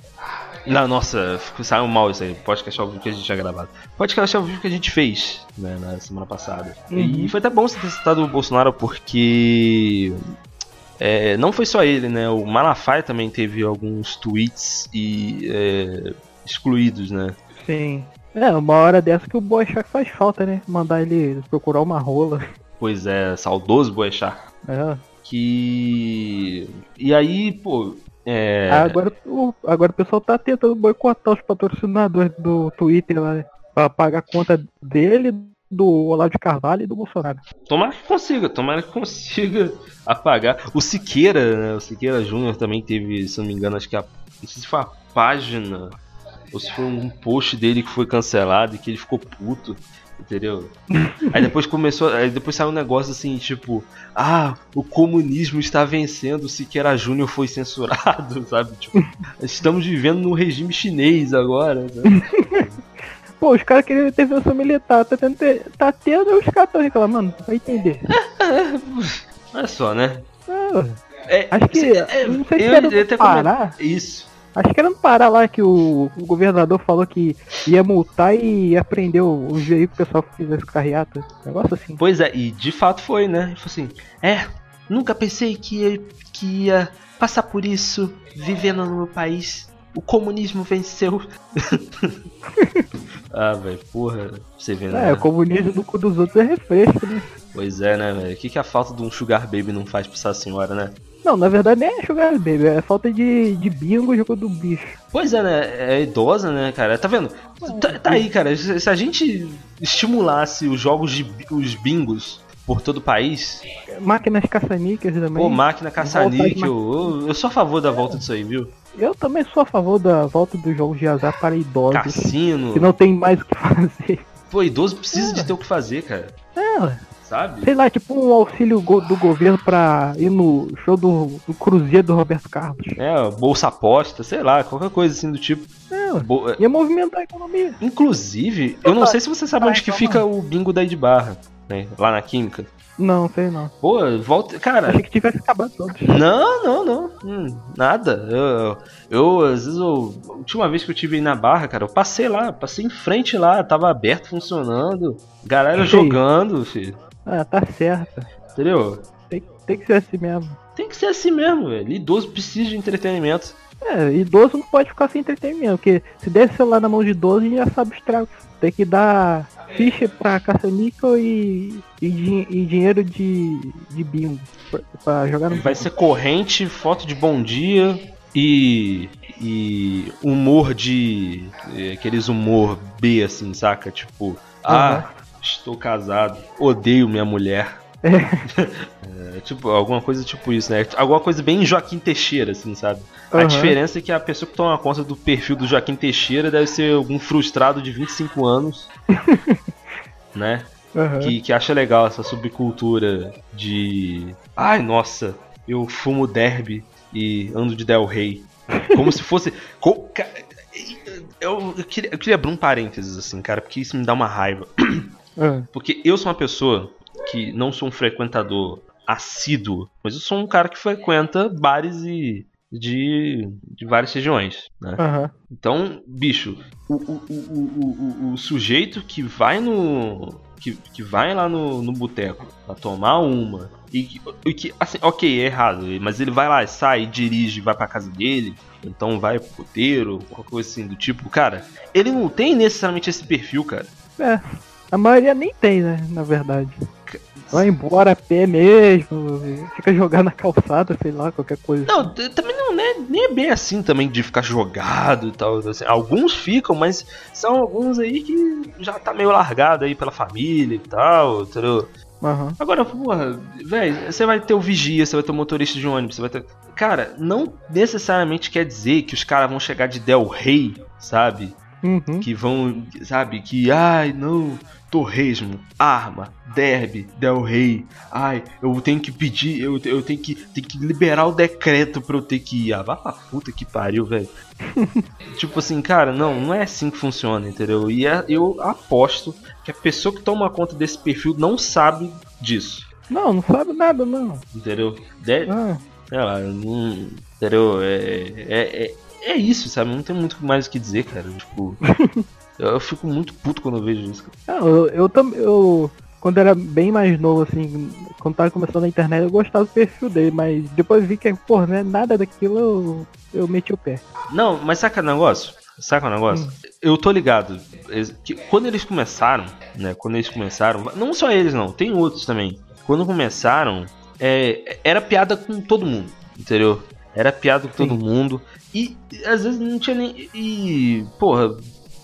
Speaker 1: Não, nossa, saiu mal isso aí. Podcast ao vivo que a gente tinha gravado. Podcast ao vivo que a gente fez, né, na semana passada. Uhum. E foi até bom você ter citado o Bolsonaro porque é, não foi só ele, né? O Malafaia também teve alguns tweets e é, excluídos, né?
Speaker 2: Sim. É, uma hora dessa que o Boechat faz falta, né? Mandar ele procurar uma rola.
Speaker 1: Pois é, saudoso Boechat.
Speaker 2: É.
Speaker 1: Que. E aí, pô. É...
Speaker 2: Agora, o, agora o pessoal tá tentando boicotar os patrocinadores do Twitter lá, né? Pra pagar a conta dele, do Olavo de Carvalho e do Bolsonaro.
Speaker 1: Tomara que consiga, tomara que consiga apagar. O Siqueira, né? O Siqueira Júnior também teve, se não me engano, acho que a. Não sei se foi a página ou se foi um post dele que foi cancelado e que ele ficou puto, entendeu? aí depois começou, aí depois saiu um negócio assim, tipo, ah, o comunismo está vencendo, o Siqueira Júnior foi censurado, sabe? Tipo, estamos vivendo no regime chinês agora, sabe?
Speaker 2: Pô, os caras queriam intervenção militar, tá tendo, tá tendo os caras estão reclamando, vai entender.
Speaker 1: Olha só, né?
Speaker 2: É, acho que. É, não sei se eu, eu, eu parar.
Speaker 1: Isso.
Speaker 2: Acho que era no Pará lá que o, o, governador falou que ia multar e ia prender os veículos que o pessoal fizesse carreata. Negócio assim.
Speaker 1: Pois é, e de fato foi, né? Ele falou assim: é, nunca pensei que que ia passar por isso vivendo no meu país. O comunismo venceu. ah, velho, porra, você vê,
Speaker 2: né? É, o comunismo do cu dos outros é refresco, né?
Speaker 1: Pois é, né, velho? O que, que a falta de um Sugar Baby não faz pra essa senhora, né?
Speaker 2: Não, na verdade nem é Sugar Baby, é falta de, de bingo jogo do bicho.
Speaker 1: Pois é, né? É idosa, né, cara? Tá vendo? Tá, tá aí, cara. Se a gente estimulasse os jogos de os bingos por todo o país.
Speaker 2: Máquinas caça-níqueis também.
Speaker 1: Pô, máquina caça-níquel. Eu, eu sou a favor da volta disso aí, viu?
Speaker 2: Eu também sou a favor da volta dos jogos de azar para idosos.
Speaker 1: Cassino.
Speaker 2: Que não tem mais o que fazer.
Speaker 1: Pô, idoso precisa é. de ter o que fazer, cara.
Speaker 2: É,
Speaker 1: sabe?
Speaker 2: Sei lá, tipo um auxílio do governo pra ir no show do, do Cruzeiro do Roberto Carlos.
Speaker 1: É, bolsa aposta, sei lá, qualquer coisa assim do tipo.
Speaker 2: É, Bo... ia movimentar a economia.
Speaker 1: Inclusive, eu não sei se você sabe onde que fica o bingo daí de barra, né? Lá na Química.
Speaker 2: Não, sei não.
Speaker 1: Pô, volta. Cara.
Speaker 2: Achei que tivesse acabado todos.
Speaker 1: Não, não, não. Hum, nada. Eu, eu, às vezes, eu, a última vez que eu tive aí na barra, cara, eu passei lá, passei em frente lá, tava aberto, funcionando. Galera jogando, filho.
Speaker 2: Ah, tá certo.
Speaker 1: Entendeu?
Speaker 2: Tem, tem que ser assim mesmo.
Speaker 1: Tem que ser assim mesmo, velho. Idoso precisa de entretenimento.
Speaker 2: É, idoso não pode ficar sem entretenimento, porque se der celular na mão de idoso, a gente já sabe os tragos. Tem que dar ficha pra caça-níquel e, e, e, dinheiro de, de bingo pra, pra jogar no
Speaker 1: Vai ser corrente, foto de bom dia e, e humor de. aqueles humor B, assim, saca? Tipo, ah, Estou casado, odeio minha mulher. É. tipo, alguma coisa tipo isso, né? Alguma coisa bem Joaquim Teixeira, assim, sabe? Uhum. A diferença é que a pessoa que toma conta do perfil do Joaquim Teixeira deve ser algum frustrado de 25 anos, né? Uhum. Que, que acha legal essa subcultura de. Ai, nossa, eu fumo derby e ando de Del Rey. Como se fosse. Eu, eu, queria, eu queria abrir um parênteses, assim, cara, porque isso me dá uma raiva. É. Porque eu sou uma pessoa que não sou um frequentador assíduo, mas eu sou um cara que frequenta bares e, de, de várias regiões. Né?
Speaker 2: Aham.
Speaker 1: Então, bicho, o, o, o, o, sujeito que vai no. que, que vai lá no, no boteco pra tomar uma. E que, e que, assim, ok, é errado, mas ele vai lá, sai, dirige, vai pra casa dele, então vai pro puteiro, qualquer coisa assim do tipo, cara, ele não tem necessariamente esse perfil, cara.
Speaker 2: É. A maioria nem tem, né? Na verdade. Vai embora a pé mesmo, fica jogando na calçada, sei lá, qualquer coisa.
Speaker 1: Não, também não é, nem é bem assim também de ficar jogado e tal. assim. Alguns ficam, mas são alguns aí que já tá meio largado aí pela família e tal, entendeu?
Speaker 2: Aham.
Speaker 1: Agora, porra, velho, você vai ter o vigia, você vai ter o motorista de ônibus, você vai ter. Cara, não necessariamente quer dizer que os caras vão chegar de Del Rey, sabe?
Speaker 2: Uhum.
Speaker 1: Que vão, sabe? Que, ai, não, torresmo, arma, derby, Del Rey. Ai, eu tenho que pedir, eu, eu tenho, que, tenho que liberar o decreto pra eu ter que ir. Ah, vá pra puta que pariu, velho. tipo assim, cara, não, não é assim que funciona, entendeu? E é- eu aposto que a pessoa que toma conta desse perfil não sabe disso,
Speaker 2: Não, não sabe nada, não.
Speaker 1: entendeu? De-
Speaker 2: Ah,
Speaker 1: sei lá, não, entendeu? É, é, é, é isso, sabe? Não tem muito mais o que dizer, cara. Tipo, eu, eu fico muito puto quando eu vejo isso. cara.
Speaker 2: não, eu, eu também. Eu, quando era bem mais novo, assim, quando tava começando na internet, eu gostava do perfil dele, mas depois vi que, pô, não é nada daquilo, eu, eu meti o pé.
Speaker 1: Não, mas saca o negócio? Saca o negócio? Eu tô ligado. eles- que quando eles começaram, né? Quando eles começaram, não só eles não, tem outros também. Quando começaram, é, era piada com todo mundo, entendeu? Era piada com todo
Speaker 2: Sim.
Speaker 1: mundo. E às vezes não tinha nem. E, porra,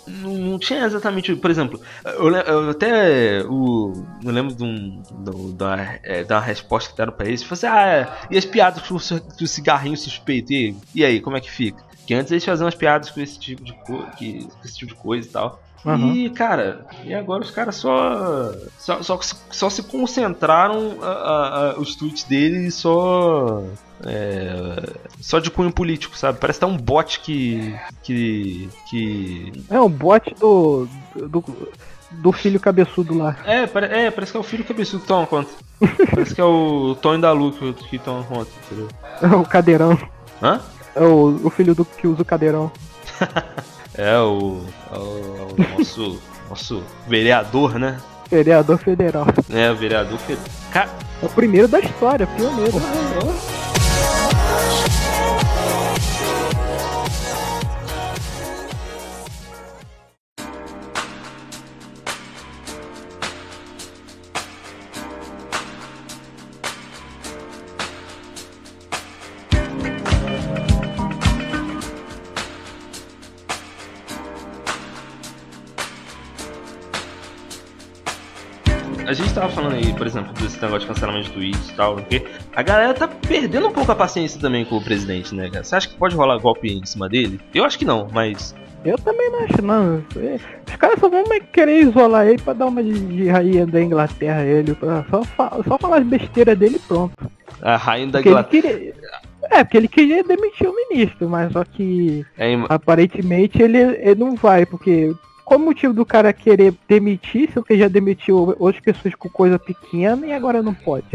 Speaker 1: não, não tinha exatamente. Por exemplo, eu, eu até. O, eu lembro de, um, do- da, é, da resposta que deram pra eles. Falei assim: ah, e as piadas com o, cigarrinho suspeito? E, e aí, como é que fica? Que antes eles faziam as piadas com esse tipo de, co que, com esse tipo de coisa e tal.
Speaker 2: Aham.
Speaker 1: E, cara, e agora os caras só, só, só, só se concentraram a- a- a- os tweets dele só. é, só de cunho político, sabe? Parece que tá um bot que. que. que.
Speaker 2: É um bot do, do. do filho cabeçudo lá.
Speaker 1: É, é, parece que é o filho cabeçudo que toma conta. parece que é o Tony da Lu que, que toma conta, entendeu?
Speaker 2: É o cadeirão.
Speaker 1: Hã?
Speaker 2: É o, o filho do que usa o cadeirão.
Speaker 1: É o. é o, é o nosso. nosso vereador, né?
Speaker 2: Vereador federal.
Speaker 1: É, o vereador. fe- Cara,
Speaker 2: É o primeiro da história, pioneiro.
Speaker 1: A gente tava falando aí, por exemplo, desse negócio de cancelamento de tweets e tal, porque a galera tá perdendo um pouco a paciência também com o presidente, né, cara? Você acha que pode rolar golpe em cima dele? Eu acho que não, mas.
Speaker 2: Eu também não acho, não. Os caras só vão querer isolar ele pra dar uma de, de rainha da Inglaterra ele. Pra só, fa- só falar as besteiras dele e pronto.
Speaker 1: A rainha da Inglaterra.
Speaker 2: É, porque ele queria demitir o ministro, mas só que
Speaker 1: É,
Speaker 2: aparentemente ele, ele não vai, porque qual o motivo do cara querer demitir se ele já demitiu outras pessoas com coisa pequena e agora não pode?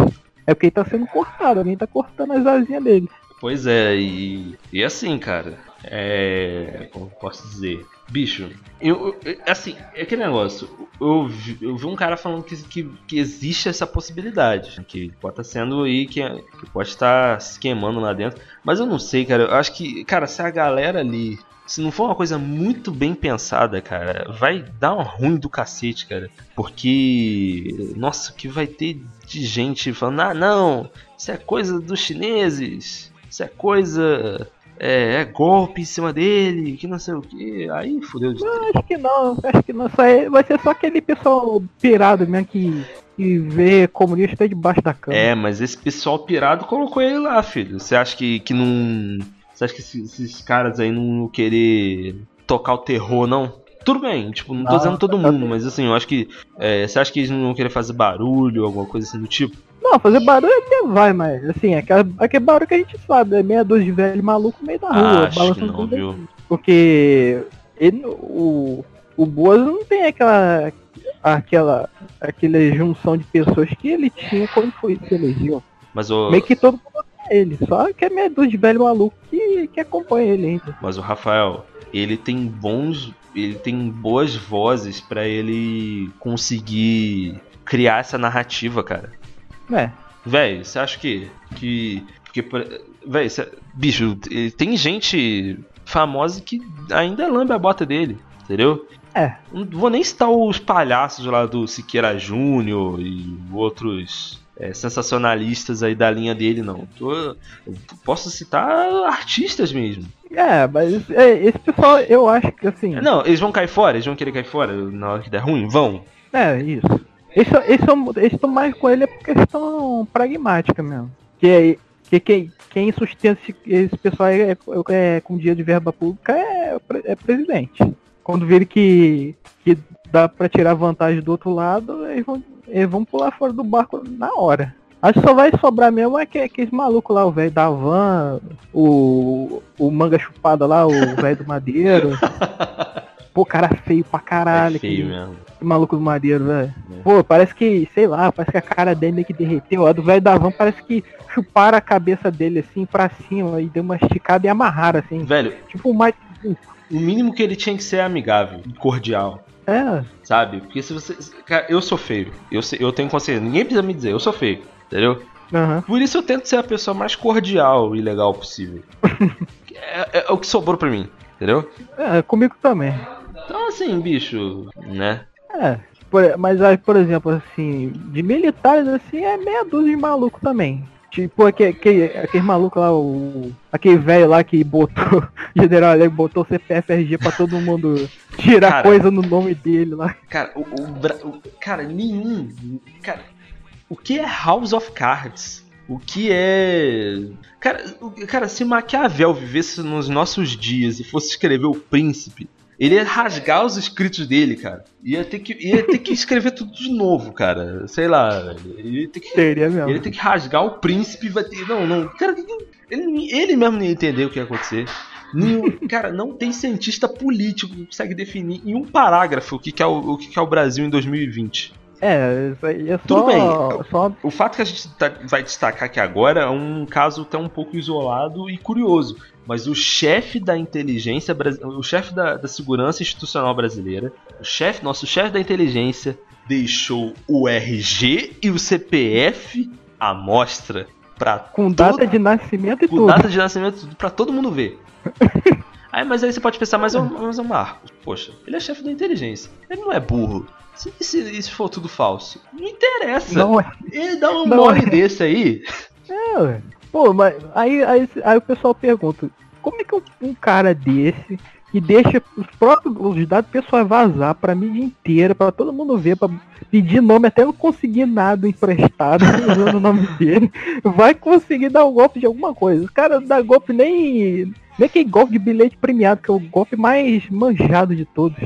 Speaker 2: É porque ele tá sendo cortado, alguém tá cortando as asinhas dele.
Speaker 1: Pois é, e, e assim, cara, é. Como posso dizer? Bicho, eu, eu- assim, é aquele negócio. Eu eu vi um cara falando que, que, que existe essa possibilidade. Que pode estar sendo aí, que, que pode estar se queimando lá dentro. Mas eu não sei, cara. Eu acho que, cara, se a galera ali. Se não for uma coisa muito bem pensada, cara, vai dar um ruim do cacete, cara. Porque. Nossa, o que vai ter de gente falando, ah, não, isso é coisa dos chineses, isso é coisa. É, é golpe em cima dele, que não sei o que. Aí fudeu de
Speaker 2: Não, acho que não, acho que não. Só é- vai ser só aquele pessoal pirado mesmo que, que vê comunista debaixo da cama.
Speaker 1: É, mas esse pessoal pirado colocou ele lá, filho. Você acha que, que não. Você acha que esses, esses caras aí não vão querer tocar o terror, não? Tudo bem, tipo, não tô
Speaker 2: Não,
Speaker 1: dizendo todo mundo, mas assim, eu acho que. é, você acha que eles não vão querer fazer barulho, alguma coisa assim do tipo?
Speaker 2: Não, fazer barulho até vai, mas assim, é aquele barulho que a gente sabe, é meia dúzia de velho maluco no meio da rua,
Speaker 1: Ah, acho que não, viu?
Speaker 2: Porque ele, o, o Boas não tem aquela. aquela. aquela junção de pessoas que ele tinha quando foi se elegeu.
Speaker 1: Mas o.
Speaker 2: Meio que todo mundo ele. Só que é meia dúzia de velho maluco que, que acompanha ele ainda.
Speaker 1: Mas o Rafael, ele tem bons. Ele tem boas vozes para ele conseguir criar essa narrativa, cara.
Speaker 2: É.
Speaker 1: Véi, você acha que. que porque, véi, cê, bicho, tem gente famosa que ainda lambe a bota dele, entendeu?
Speaker 2: É.
Speaker 1: Não vou nem citar os palhaços lá do Siqueira Júnior e outros é, sensacionalistas aí da linha dele, não. Tô, posso citar artistas mesmo.
Speaker 2: É, mas é, esse pessoal, eu acho que assim.
Speaker 1: Não, eles vão cair fora, eles vão querer cair fora na hora que der ruim? Vão.
Speaker 2: É, isso. Eles, eles estão mais com ele é por questão pragmática mesmo. Que, que quem, quem sustenta esse, esse pessoal é, é, é, com dia de verba pública é, é presidente. Quando virem que, que dá para tirar vantagem do outro lado, eles vão, eles vão pular fora do barco na hora. Acho que só vai sobrar mesmo é que, aqueles malucos lá, o velho da van, o, o manga chupada lá, o velho do madeiro. Pô, cara feio pra caralho. É
Speaker 1: feio mesmo.
Speaker 2: Que maluco do madeiro, velho. É. Pô, parece que, sei lá, parece que a cara dele meio que derreteu. A do velho da van parece que chuparam a cabeça dele assim pra cima e deu uma esticada e amarraram assim.
Speaker 1: Velho.
Speaker 2: Tipo mais.
Speaker 1: O mínimo que ele tinha que ser amigável, cordial.
Speaker 2: É.
Speaker 1: Sabe? Porque se você. Cara, eu sou feio. Eu, eu tenho consciência. Ninguém precisa me dizer, eu sou feio. Entendeu?
Speaker 2: Uhum.
Speaker 1: Por isso eu tento ser a pessoa mais cordial e legal possível. é, é, é, o que sobrou pra mim, entendeu?
Speaker 2: É, comigo também.
Speaker 1: Então assim, bicho, né?
Speaker 2: É. Por, mas aí, por exemplo, assim, de militares assim é meia dúzia de maluco também. Tipo, aquele, aquele, aquele maluco lá, o. Aquele velho lá que botou. General Alego botou CPF RG pra todo mundo tirar cara, coisa no nome dele lá.
Speaker 1: Cara, o, o, o, Cara, nenhum. Cara, o que é House of Cards? O que é. Cara, cara, se Maquiavel vivesse nos nossos dias e fosse escrever o príncipe, ele ia rasgar os escritos dele, cara. Ia ter que, ia ter que escrever tudo de novo, cara. Sei lá. Ele ia ter que,
Speaker 2: Seria mesmo.
Speaker 1: Ele ia ter que rasgar o príncipe vai ter. Não, não. Cara, ele, ele mesmo não ia entender o que ia acontecer. Nenhum, cara, não tem cientista político que consegue definir em um parágrafo o que, que, é, o, o que, que é o Brasil em 2020.
Speaker 2: É, é só.
Speaker 1: Tudo bem.
Speaker 2: Só...
Speaker 1: O fato que a gente tá, vai destacar aqui agora é um caso até um pouco isolado e curioso. Mas o chefe da inteligência, o chefe da, da segurança institucional brasileira, o chefe, nosso chefe da inteligência, deixou o RG e o CPF à mostra para
Speaker 2: com data de nascimento e
Speaker 1: com
Speaker 2: tudo.
Speaker 1: Com data de nascimento para todo mundo ver. aí, mas aí você pode pensar, mas é o Marcos, poxa, ele é chefe da inteligência, ele não é burro. Se, se, se for tudo falso, não interessa.
Speaker 2: Não é.
Speaker 1: Ele dá um mole é. desse aí.
Speaker 2: É, ué. Pô, mas aí, aí, aí o pessoal pergunta, como é que um, um cara desse que deixa os próprios os dados pessoais vazar pra mídia inteira, pra todo mundo ver, pra pedir nome, até não conseguir nada emprestado usando o nome dele, vai conseguir dar um golpe de alguma coisa. Os caras não dá golpe nem. Nem que golpe de bilhete premiado, que é o golpe mais manjado de todos.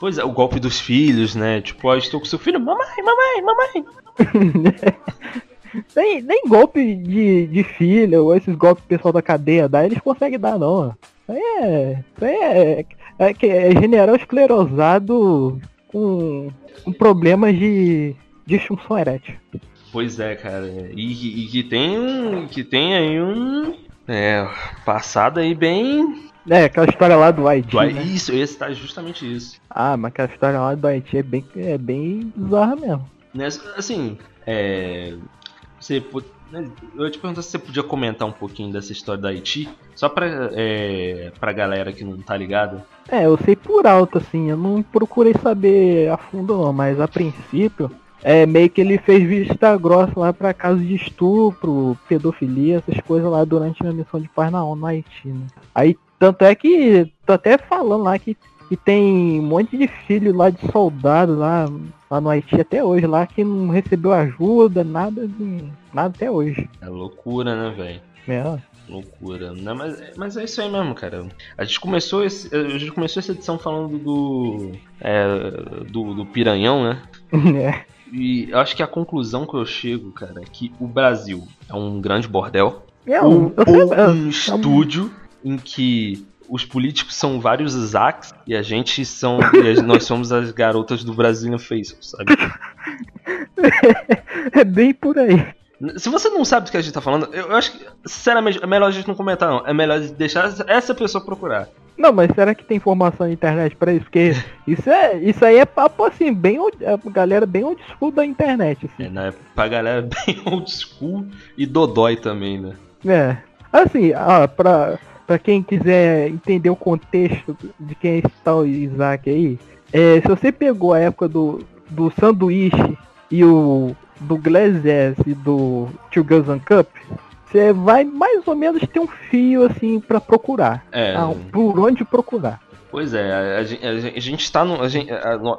Speaker 1: Pois é, o golpe dos filhos, né? Tipo, ó, estou com seu filho, mamãe, mamãe, mamãe.
Speaker 2: nem, nem golpe de, de filho, ou esses golpes pessoal da cadeia dá, eles conseguem dar, não. Isso aí é. Isso aí é, é, é, é general esclerosado com, com problemas de disfunção erétil.
Speaker 1: Pois é, cara. E, e, que tem um. Que tem aí um. É, passado aí bem
Speaker 2: é, aquela história lá do Haiti. Do, né?
Speaker 1: Isso, esse tá justamente isso.
Speaker 2: Ah, mas aquela história lá do Haiti é bem, é bem bizarra mesmo.
Speaker 1: Assim, é. Você né, eu te perguntar se você podia comentar um pouquinho dessa história do Haiti, só pra, é, pra galera que não tá ligada.
Speaker 2: É, eu sei por alto, assim, eu não procurei saber a fundo não, mas a princípio, é meio que ele fez vista grossa lá para casos de estupro, pedofilia, essas coisas lá durante a missão de paz na ONU no Haiti, né? Aí tanto é que tô até falando lá que, que tem um monte de filho lá de soldado lá, lá no Haiti até hoje, lá que não recebeu ajuda, nada, nada até hoje.
Speaker 1: É loucura, né, velho?
Speaker 2: É.
Speaker 1: Loucura. Não, mas, mas é isso aí mesmo, cara. A gente começou, esse, a gente começou essa edição falando do. É, do, do piranhão, né?
Speaker 2: É.
Speaker 1: E eu acho que a conclusão que eu chego, cara, é que o Brasil é um grande bordel.
Speaker 2: É um,
Speaker 1: ou, ou um estúdio em que os políticos são vários Isaacs e a gente são. e nós somos as garotas do Brazilian Facebook, sabe?
Speaker 2: é bem por aí.
Speaker 1: Se você não sabe do que a gente tá falando, eu, acho que, sinceramente, é melhor a gente não comentar, não. É melhor deixar essa pessoa procurar.
Speaker 2: Não, mas será que tem informação na internet pra isso? Porque isso, é, isso aí é papo assim, bem é galera bem old school da internet,
Speaker 1: É,
Speaker 2: assim.
Speaker 1: né? Pra galera bem old school e dodói também, né?
Speaker 2: É. Assim, ah, pra, pra quem quiser entender o contexto de quem é esse tal Isaac aí, é, se você pegou a época do, do sanduíche e o do Glass Ass e do Two Girls One Cup, você vai mais ou menos ter um fio assim pra procurar.
Speaker 1: É.
Speaker 2: Ah, por onde procurar.
Speaker 1: Pois é, a, a a a gente tá no.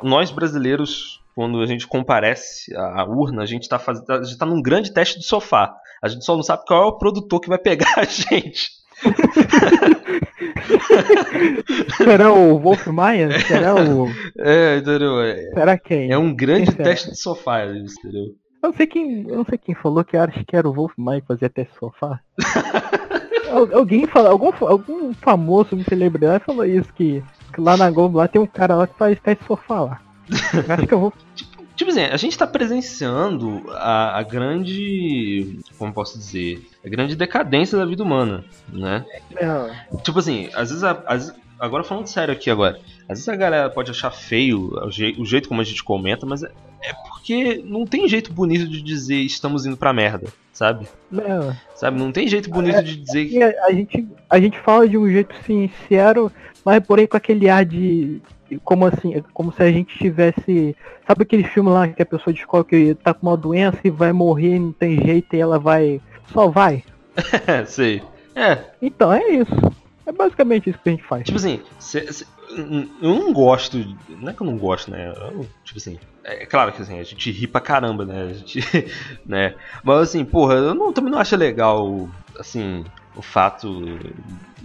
Speaker 1: nós brasileiros, quando a gente comparece à urna, a gente tá fazendo. A gente tá num grande teste de sofá. A gente só não sabe qual é o produtor que vai pegar a gente.
Speaker 2: Será o Wolf Maia? Será o.
Speaker 1: É, entendeu? É,
Speaker 2: Será quem?
Speaker 1: é um grande
Speaker 2: Quem
Speaker 1: teste de sofá, entendeu?
Speaker 2: Eu não sei quem, eu não sei quem falou que acho que era o Wolf Maia que fazia teste de sofá. Al- alguém falou, algum, algum famoso, uma celebridade falou isso, que, que lá na Globo lá tem um cara lá que faz teste de sofá lá. Eu acho que eu vou.
Speaker 1: Tipo assim, a gente tá presenciando a, a grande. Como posso dizer? A grande decadência da vida humana, né?
Speaker 2: É,
Speaker 1: Tipo assim, às vezes, a- às agora falando sério aqui agora, às vezes a galera pode achar feio o, jei- o jeito como a gente comenta, mas é, é porque não tem jeito bonito de dizer estamos indo pra merda, sabe?
Speaker 2: é.
Speaker 1: Sabe? Não tem jeito bonito de dizer que.
Speaker 2: a, a gente, a gente fala de um jeito sincero, mas porém com aquele ar de. Como assim? Como se a gente tivesse. Sabe aquele filme lá que a pessoa descobre que tá com uma doença e vai morrer, não tem jeito e ela vai. Só vai.
Speaker 1: É, sei. É,
Speaker 2: Então é isso. É basicamente isso que a gente faz.
Speaker 1: tipo assim, eu não gosto. Não é que eu não gosto, né? Eu, tipo assim. É claro que assim, a gente ri pra caramba, né? A gente. né? Mas assim, porra, eu não- também não acho legal, assim, o fato,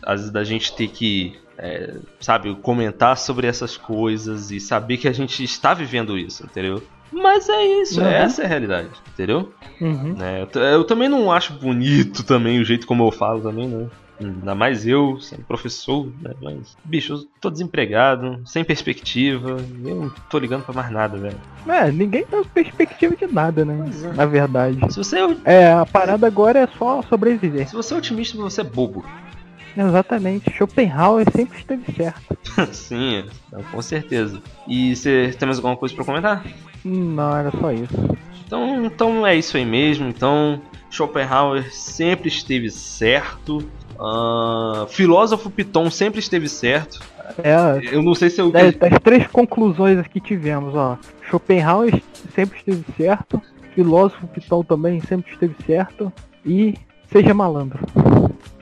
Speaker 1: às vezes, da gente ter que, é, sabe, comentar sobre essas coisas e saber que a gente está vivendo isso, entendeu? Mas é isso,
Speaker 2: Uhum.
Speaker 1: essa é a realidade, entendeu?
Speaker 2: Uhum.
Speaker 1: Né? Eu, eu também não acho bonito também o jeito como eu falo também, né? Ainda mais eu, sendo professor, né? Mas, bicho, eu tô desempregado, sem perspectiva, eu não tô ligando pra mais nada, velho.
Speaker 2: É, ninguém tá com perspectiva de nada, né?
Speaker 1: É.
Speaker 2: Na verdade.
Speaker 1: Se você é,
Speaker 2: É, a parada agora é só sobreviver.
Speaker 1: se você é otimista, você é bobo.
Speaker 2: Exatamente. Schopenhauer sempre esteve certo.
Speaker 1: Sim, é, com certeza. E você tem mais alguma coisa pra comentar?
Speaker 2: Não, era só isso.
Speaker 1: Então, então é isso aí mesmo. Então, Schopenhauer sempre esteve certo. Ah, filósofo Piton sempre esteve certo.
Speaker 2: É,
Speaker 1: Eu não sei se eu.
Speaker 2: das, das três conclusões que tivemos, ó. Schopenhauer sempre esteve certo. Filósofo Piton também sempre esteve certo. E seja malandro.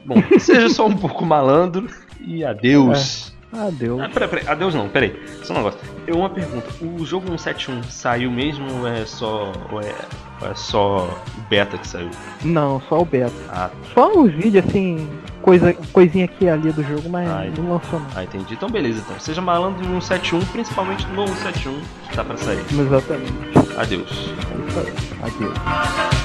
Speaker 1: Bom, seja só um pouco malandro e adeus.
Speaker 2: Adeus.
Speaker 1: Ah, peraí, peraí, adeus não, peraí. Só um negócio. Eu uma pergunta. O jogo 171 saiu mesmo ou é só. ou é, ou é só o beta que saiu?
Speaker 2: Não, só o beta.
Speaker 1: Ah,
Speaker 2: Só uns vídeos assim, coisa, coisinha aqui e ali do jogo, mas
Speaker 1: Ai.
Speaker 2: não lançou não.
Speaker 1: ah, entendi. Então beleza, então. Seja malandro no 171, principalmente no 171, tá pra sair.
Speaker 2: Exatamente.
Speaker 1: Adeus.
Speaker 2: É isso aí. Adeus.